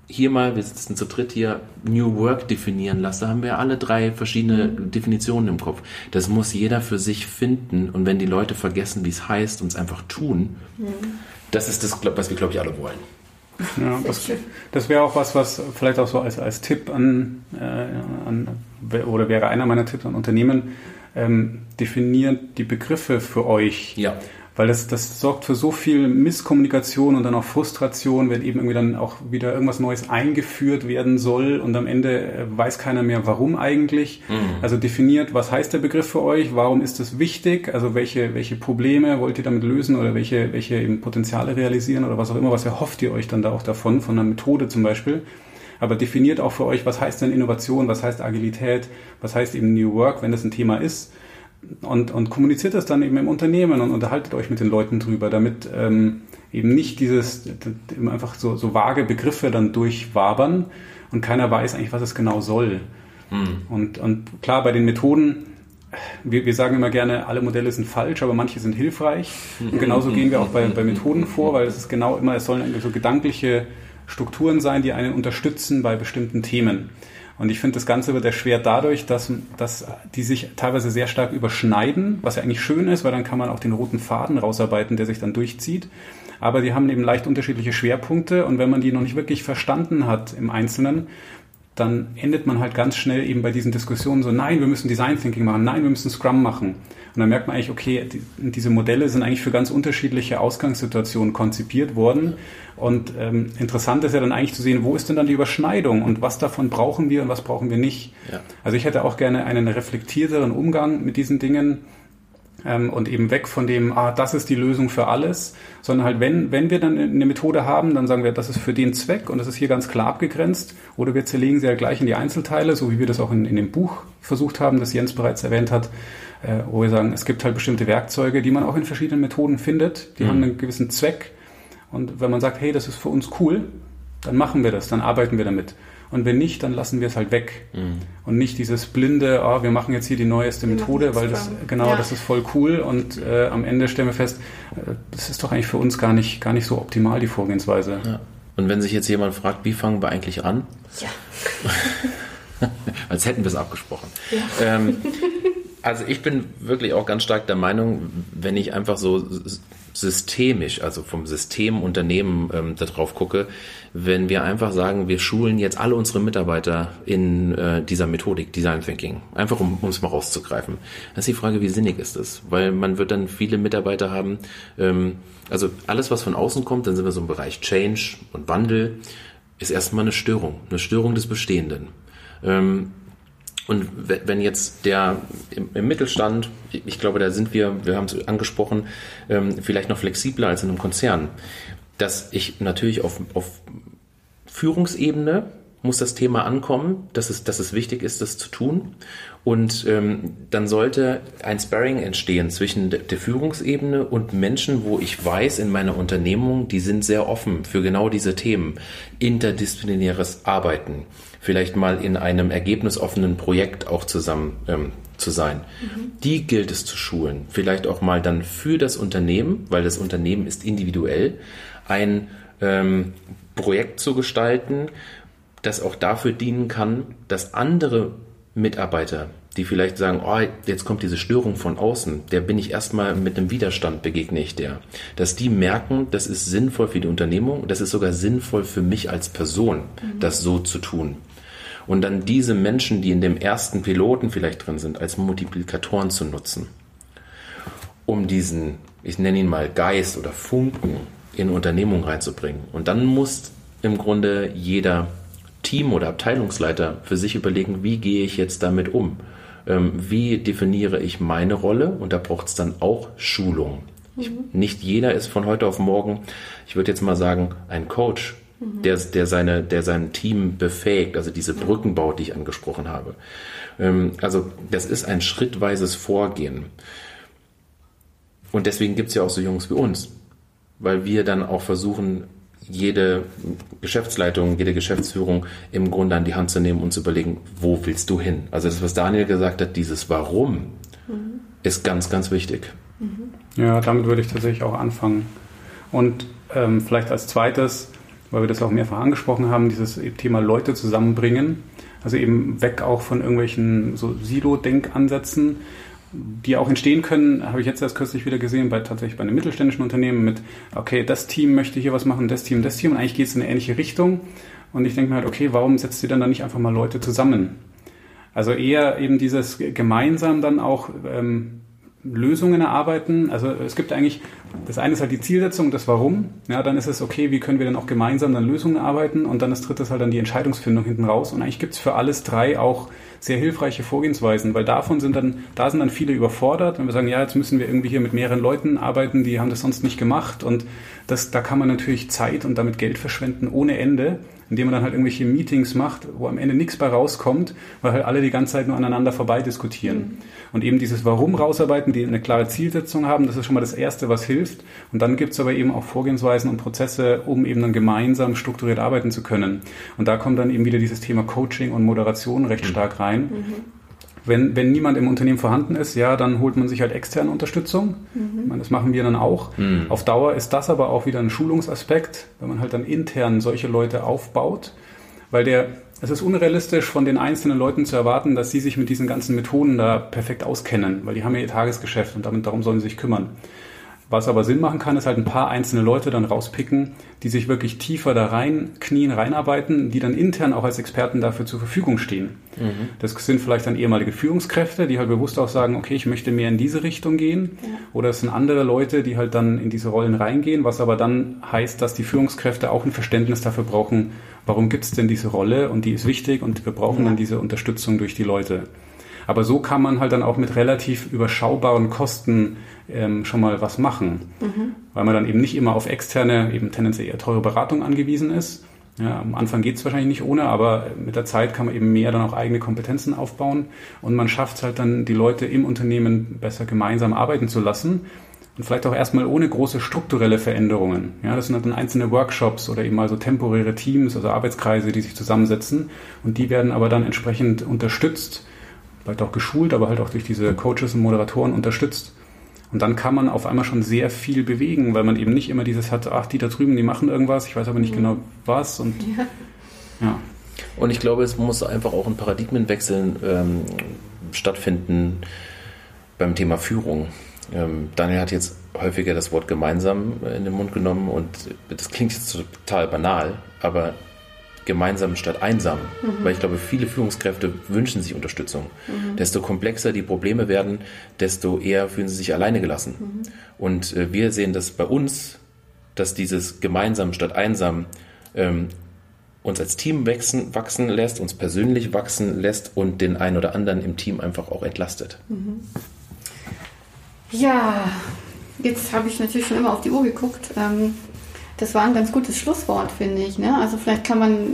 hier mal, wir sitzen zu dritt hier, New Work definieren lasse, haben wir alle drei verschiedene. Definitionen im Kopf. Das muss jeder für sich finden. Und wenn die Leute vergessen, wie es heißt und es einfach tun, mhm. das ist das, was wir, glaube ich, alle wollen. Ja, das, das wäre auch was, was vielleicht auch so als, als Tipp an, äh, an oder wäre einer meiner Tipps an Unternehmen, ähm, definiert die Begriffe für euch. Ja weil das, das sorgt für so viel Misskommunikation und dann auch Frustration, wenn eben irgendwie dann auch wieder irgendwas Neues eingeführt werden soll und am Ende äh, weiß keiner mehr, warum eigentlich. Mhm. Also definiert, was heißt der Begriff für euch, warum ist das wichtig, also welche, welche Probleme wollt ihr damit lösen oder welche, welche eben Potenziale realisieren oder was auch immer, was erhofft ihr euch dann da auch davon, von einer Methode zum Beispiel. Aber definiert auch für euch, was heißt denn Innovation, was heißt Agilität, was heißt eben New Work, wenn das ein Thema ist und, und kommuniziert das dann eben im Unternehmen und unterhaltet euch mit den Leuten drüber, damit ähm, eben nicht dieses einfach so, so vage Begriffe dann durchwabern und keiner weiß eigentlich, was es genau soll. Mhm. Und, und klar, bei den Methoden, wir, wir sagen immer gerne, alle Modelle sind falsch, aber manche sind hilfreich. Und genauso gehen wir auch bei, bei Methoden vor, weil es ist genau immer, es sollen so gedankliche Strukturen sein, die einen unterstützen bei bestimmten Themen. Und ich finde, das Ganze wird erschwert dadurch, dass, dass die sich teilweise sehr stark überschneiden, was ja eigentlich schön ist, weil dann kann man auch den roten Faden rausarbeiten, der sich dann durchzieht. Aber die haben eben leicht unterschiedliche Schwerpunkte und wenn man die noch nicht wirklich verstanden hat im Einzelnen, dann endet man halt ganz schnell eben bei diesen Diskussionen so, nein, wir müssen Design Thinking machen, nein, wir müssen Scrum machen. Und dann merkt man eigentlich, okay, die, diese Modelle sind eigentlich für ganz unterschiedliche Ausgangssituationen konzipiert worden. Und ähm, interessant ist ja dann eigentlich zu sehen, wo ist denn dann die Überschneidung und was davon brauchen wir und was brauchen wir nicht. Ja. Also ich hätte auch gerne einen reflektierteren Umgang mit diesen Dingen und eben weg von dem, ah, das ist die Lösung für alles, sondern halt, wenn, wenn wir dann eine Methode haben, dann sagen wir, das ist für den Zweck und das ist hier ganz klar abgegrenzt oder wir zerlegen sie ja gleich in die Einzelteile, so wie wir das auch in, in dem Buch versucht haben, das Jens bereits erwähnt hat, äh, wo wir sagen, es gibt halt bestimmte Werkzeuge, die man auch in verschiedenen Methoden findet, die mhm. haben einen gewissen Zweck und wenn man sagt, hey, das ist für uns cool, dann machen wir das, dann arbeiten wir damit. Und wenn nicht, dann lassen wir es halt weg. Mhm. Und nicht dieses blinde, oh, wir machen jetzt hier die neueste Methode, weil das, genau, ja. das ist voll cool. Und äh, am Ende stellen wir fest, äh, das ist doch eigentlich für uns gar nicht, gar nicht so optimal, die Vorgehensweise. Ja. Und wenn sich jetzt jemand fragt, wie fangen wir eigentlich an? Ja. *laughs* Als hätten wir es abgesprochen. Ja. Ähm, also ich bin wirklich auch ganz stark der Meinung, wenn ich einfach so systemisch, also vom System Unternehmen ähm, darauf gucke, wenn wir einfach sagen, wir schulen jetzt alle unsere Mitarbeiter in äh, dieser Methodik Design Thinking, einfach um es mal rauszugreifen. Dann ist die Frage, wie sinnig ist das? Weil man wird dann viele Mitarbeiter haben, ähm, also alles, was von außen kommt, dann sind wir so im Bereich Change und Wandel, ist erstmal eine Störung, eine Störung des Bestehenden. Ähm, und wenn jetzt der im, Mittelstand, ich glaube, da sind wir, wir haben es angesprochen, ähm, vielleicht noch flexibler als in einem Konzern, dass ich natürlich auf, auf Führungsebene muss das Thema ankommen, dass es, dass es wichtig ist, das zu tun. Und ähm, dann sollte ein Sparring entstehen zwischen der Führungsebene und Menschen, wo ich weiß in meiner Unternehmung, die sind sehr offen für genau diese Themen. Interdisziplinäres Arbeiten, vielleicht mal in einem ergebnisoffenen Projekt auch zusammen ähm, zu sein. Mhm. Die gilt es zu schulen. Vielleicht auch mal dann für das Unternehmen, weil das Unternehmen ist individuell, ein ähm, Projekt zu gestalten, das auch dafür dienen kann, dass andere Mitarbeiter, die vielleicht sagen, oh, jetzt kommt diese Störung von außen, der bin ich erstmal mit einem Widerstand begegne ich der, dass die merken, das ist sinnvoll für die Unternehmung, das ist sogar sinnvoll für mich als Person, mhm. das so zu tun. Und dann diese Menschen, die in dem ersten Piloten vielleicht drin sind, als Multiplikatoren zu nutzen, um diesen, ich nenne ihn mal Geist oder Funken in Unternehmung reinzubringen. Und dann muss im Grunde jeder Team- oder Abteilungsleiter für sich überlegen, wie gehe ich jetzt damit um? Ähm, wie definiere ich meine Rolle? Und da braucht es dann auch Schulung. Mhm. Ich, nicht jeder ist von heute auf morgen, ich würde jetzt mal sagen, ein Coach, mhm. der, der, seine, der sein Team befähigt, also diese Brücken baut, die ich angesprochen habe. Ähm, also das ist ein schrittweises Vorgehen. Und deswegen gibt es ja auch so Jungs wie uns, weil wir dann auch versuchen, jede Geschäftsleitung, jede Geschäftsführung im Grunde an die Hand zu nehmen und zu überlegen, wo willst du hin? Also das, was Daniel gesagt hat, dieses Warum mhm. ist ganz, ganz wichtig. Mhm. Ja, damit würde ich tatsächlich auch anfangen. Und ähm, vielleicht als zweites, weil wir das auch mehrfach angesprochen haben, dieses Thema Leute zusammenbringen. Also eben weg auch von irgendwelchen so Silo-Denkansätzen, die auch entstehen können, habe ich jetzt erst kürzlich wieder gesehen, bei tatsächlich bei einem mittelständischen Unternehmen mit, okay, das Team möchte hier was machen, das Team, das Team, und eigentlich geht es in eine ähnliche Richtung. Und ich denke mir halt, okay, warum setzt ihr dann da nicht einfach mal Leute zusammen? Also eher eben dieses gemeinsam dann auch ähm, Lösungen erarbeiten. Also es gibt eigentlich, das eine ist halt die Zielsetzung, das Warum. Ja, dann ist es okay, wie können wir dann auch gemeinsam dann Lösungen arbeiten und dann das dritte ist halt dann die Entscheidungsfindung hinten raus. Und eigentlich gibt es für alles drei auch sehr hilfreiche Vorgehensweisen, weil davon sind dann, da sind dann viele überfordert, wenn wir sagen, ja, jetzt müssen wir irgendwie hier mit mehreren Leuten arbeiten, die haben das sonst nicht gemacht und das, da kann man natürlich Zeit und damit Geld verschwenden ohne Ende, indem man dann halt irgendwelche Meetings macht, wo am Ende nichts bei rauskommt, weil halt alle die ganze Zeit nur aneinander vorbei diskutieren. Mhm. Und eben dieses Warum rausarbeiten, die eine klare Zielsetzung haben, das ist schon mal das Erste, was hilft. Und dann gibt's aber eben auch Vorgehensweisen und Prozesse, um eben dann gemeinsam strukturiert arbeiten zu können. Und da kommt dann eben wieder dieses Thema Coaching und Moderation recht mhm. stark rein. Mhm. Wenn, wenn niemand im Unternehmen vorhanden ist, ja, dann holt man sich halt externe Unterstützung. Mhm. Meine, das machen wir dann auch. Mhm. Auf Dauer ist das aber auch wieder ein Schulungsaspekt, wenn man halt dann intern solche Leute aufbaut, weil der, es ist unrealistisch von den einzelnen Leuten zu erwarten, dass sie sich mit diesen ganzen Methoden da perfekt auskennen, weil die haben ja ihr Tagesgeschäft und damit darum sollen sie sich kümmern. Was aber Sinn machen kann, ist halt ein paar einzelne Leute dann rauspicken, die sich wirklich tiefer da rein knien, reinarbeiten, die dann intern auch als Experten dafür zur Verfügung stehen. Mhm. Das sind vielleicht dann ehemalige Führungskräfte, die halt bewusst auch sagen, okay, ich möchte mehr in diese Richtung gehen. Ja. Oder es sind andere Leute, die halt dann in diese Rollen reingehen, was aber dann heißt, dass die Führungskräfte auch ein Verständnis dafür brauchen, warum gibt es denn diese Rolle und die ist wichtig und wir brauchen ja. dann diese Unterstützung durch die Leute. Aber so kann man halt dann auch mit relativ überschaubaren Kosten ähm, schon mal was machen, mhm. weil man dann eben nicht immer auf externe, eben tendenziell eher teure Beratung angewiesen ist. Ja, am Anfang geht es wahrscheinlich nicht ohne, aber mit der Zeit kann man eben mehr dann auch eigene Kompetenzen aufbauen und man schafft es halt dann, die Leute im Unternehmen besser gemeinsam arbeiten zu lassen und vielleicht auch erstmal ohne große strukturelle Veränderungen. Ja, das sind halt dann einzelne Workshops oder eben mal so temporäre Teams, also Arbeitskreise, die sich zusammensetzen und die werden aber dann entsprechend unterstützt vielleicht auch geschult, aber halt auch durch diese Coaches und Moderatoren unterstützt. Und dann kann man auf einmal schon sehr viel bewegen, weil man eben nicht immer dieses hat, ach, die da drüben, die machen irgendwas, ich weiß aber nicht mhm. genau was. Und, *laughs* ja. ja. Und ich glaube, es muss einfach auch ein Paradigmenwechsel ähm, stattfinden beim Thema Führung. Ähm, Daniel hat jetzt häufiger das Wort gemeinsam in den Mund genommen und das klingt jetzt total banal, aber gemeinsam statt einsam. Mhm. Weil ich glaube, viele Führungskräfte wünschen sich Unterstützung. Mhm. Desto komplexer die Probleme werden, desto eher fühlen sie sich alleine gelassen. Mhm. Und äh, wir sehen das bei uns, dass dieses gemeinsam statt einsam ähm, uns als Team wachsen, wachsen lässt, uns persönlich wachsen lässt und den einen oder anderen im Team einfach auch entlastet. Mhm. Ja, jetzt habe ich natürlich schon immer auf die Uhr geguckt. Ähm, das war ein ganz gutes Schlusswort, finde ich. Ne? Also vielleicht kann man,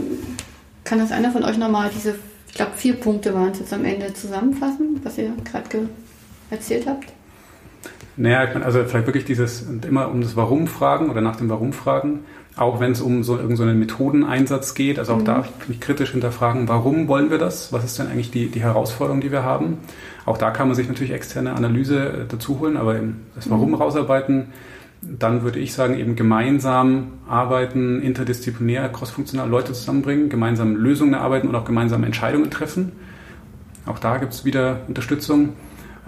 kann das einer von euch nochmal diese, ich glaube vier Punkte waren es jetzt am Ende zusammenfassen, was ihr gerade erzählt habt? Naja, ich meine, also vielleicht wirklich dieses immer um das Warum fragen oder nach dem Warum fragen, auch wenn es um so irgendeinen so Methodeneinsatz geht. Also auch mhm. da mich kritisch hinterfragen, warum wollen wir das? Was ist denn eigentlich die, die Herausforderung, die wir haben? Auch da kann man sich natürlich externe Analyse äh, dazu holen, aber das Warum mhm. rausarbeiten dann würde ich sagen, eben gemeinsam arbeiten, interdisziplinär, crossfunktional Leute zusammenbringen, gemeinsam Lösungen erarbeiten und auch gemeinsam Entscheidungen treffen. Auch da gibt es wieder Unterstützung.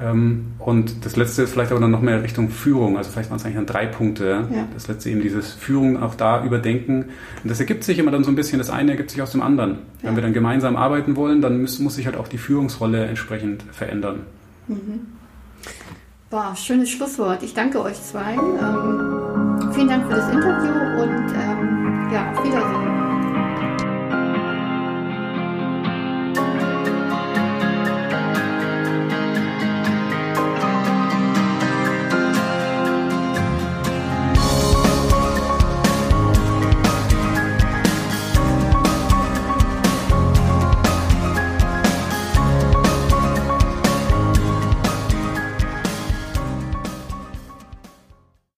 Ähm, und das letzte ist vielleicht aber dann noch mehr Richtung Führung. Also vielleicht waren es eigentlich dann drei Punkte. Ja. Das letzte eben dieses Führung auch da überdenken. Und das ergibt sich immer dann so ein bisschen, das eine ergibt sich aus dem anderen. Ja. Wenn wir dann gemeinsam arbeiten wollen, dann muss, muss sich halt auch die Führungsrolle entsprechend verändern. Mhm. Boah, schönes Schlusswort. Ich danke euch zwei. Ähm, vielen Dank für das Interview und ähm, ja, auf Wiedersehen.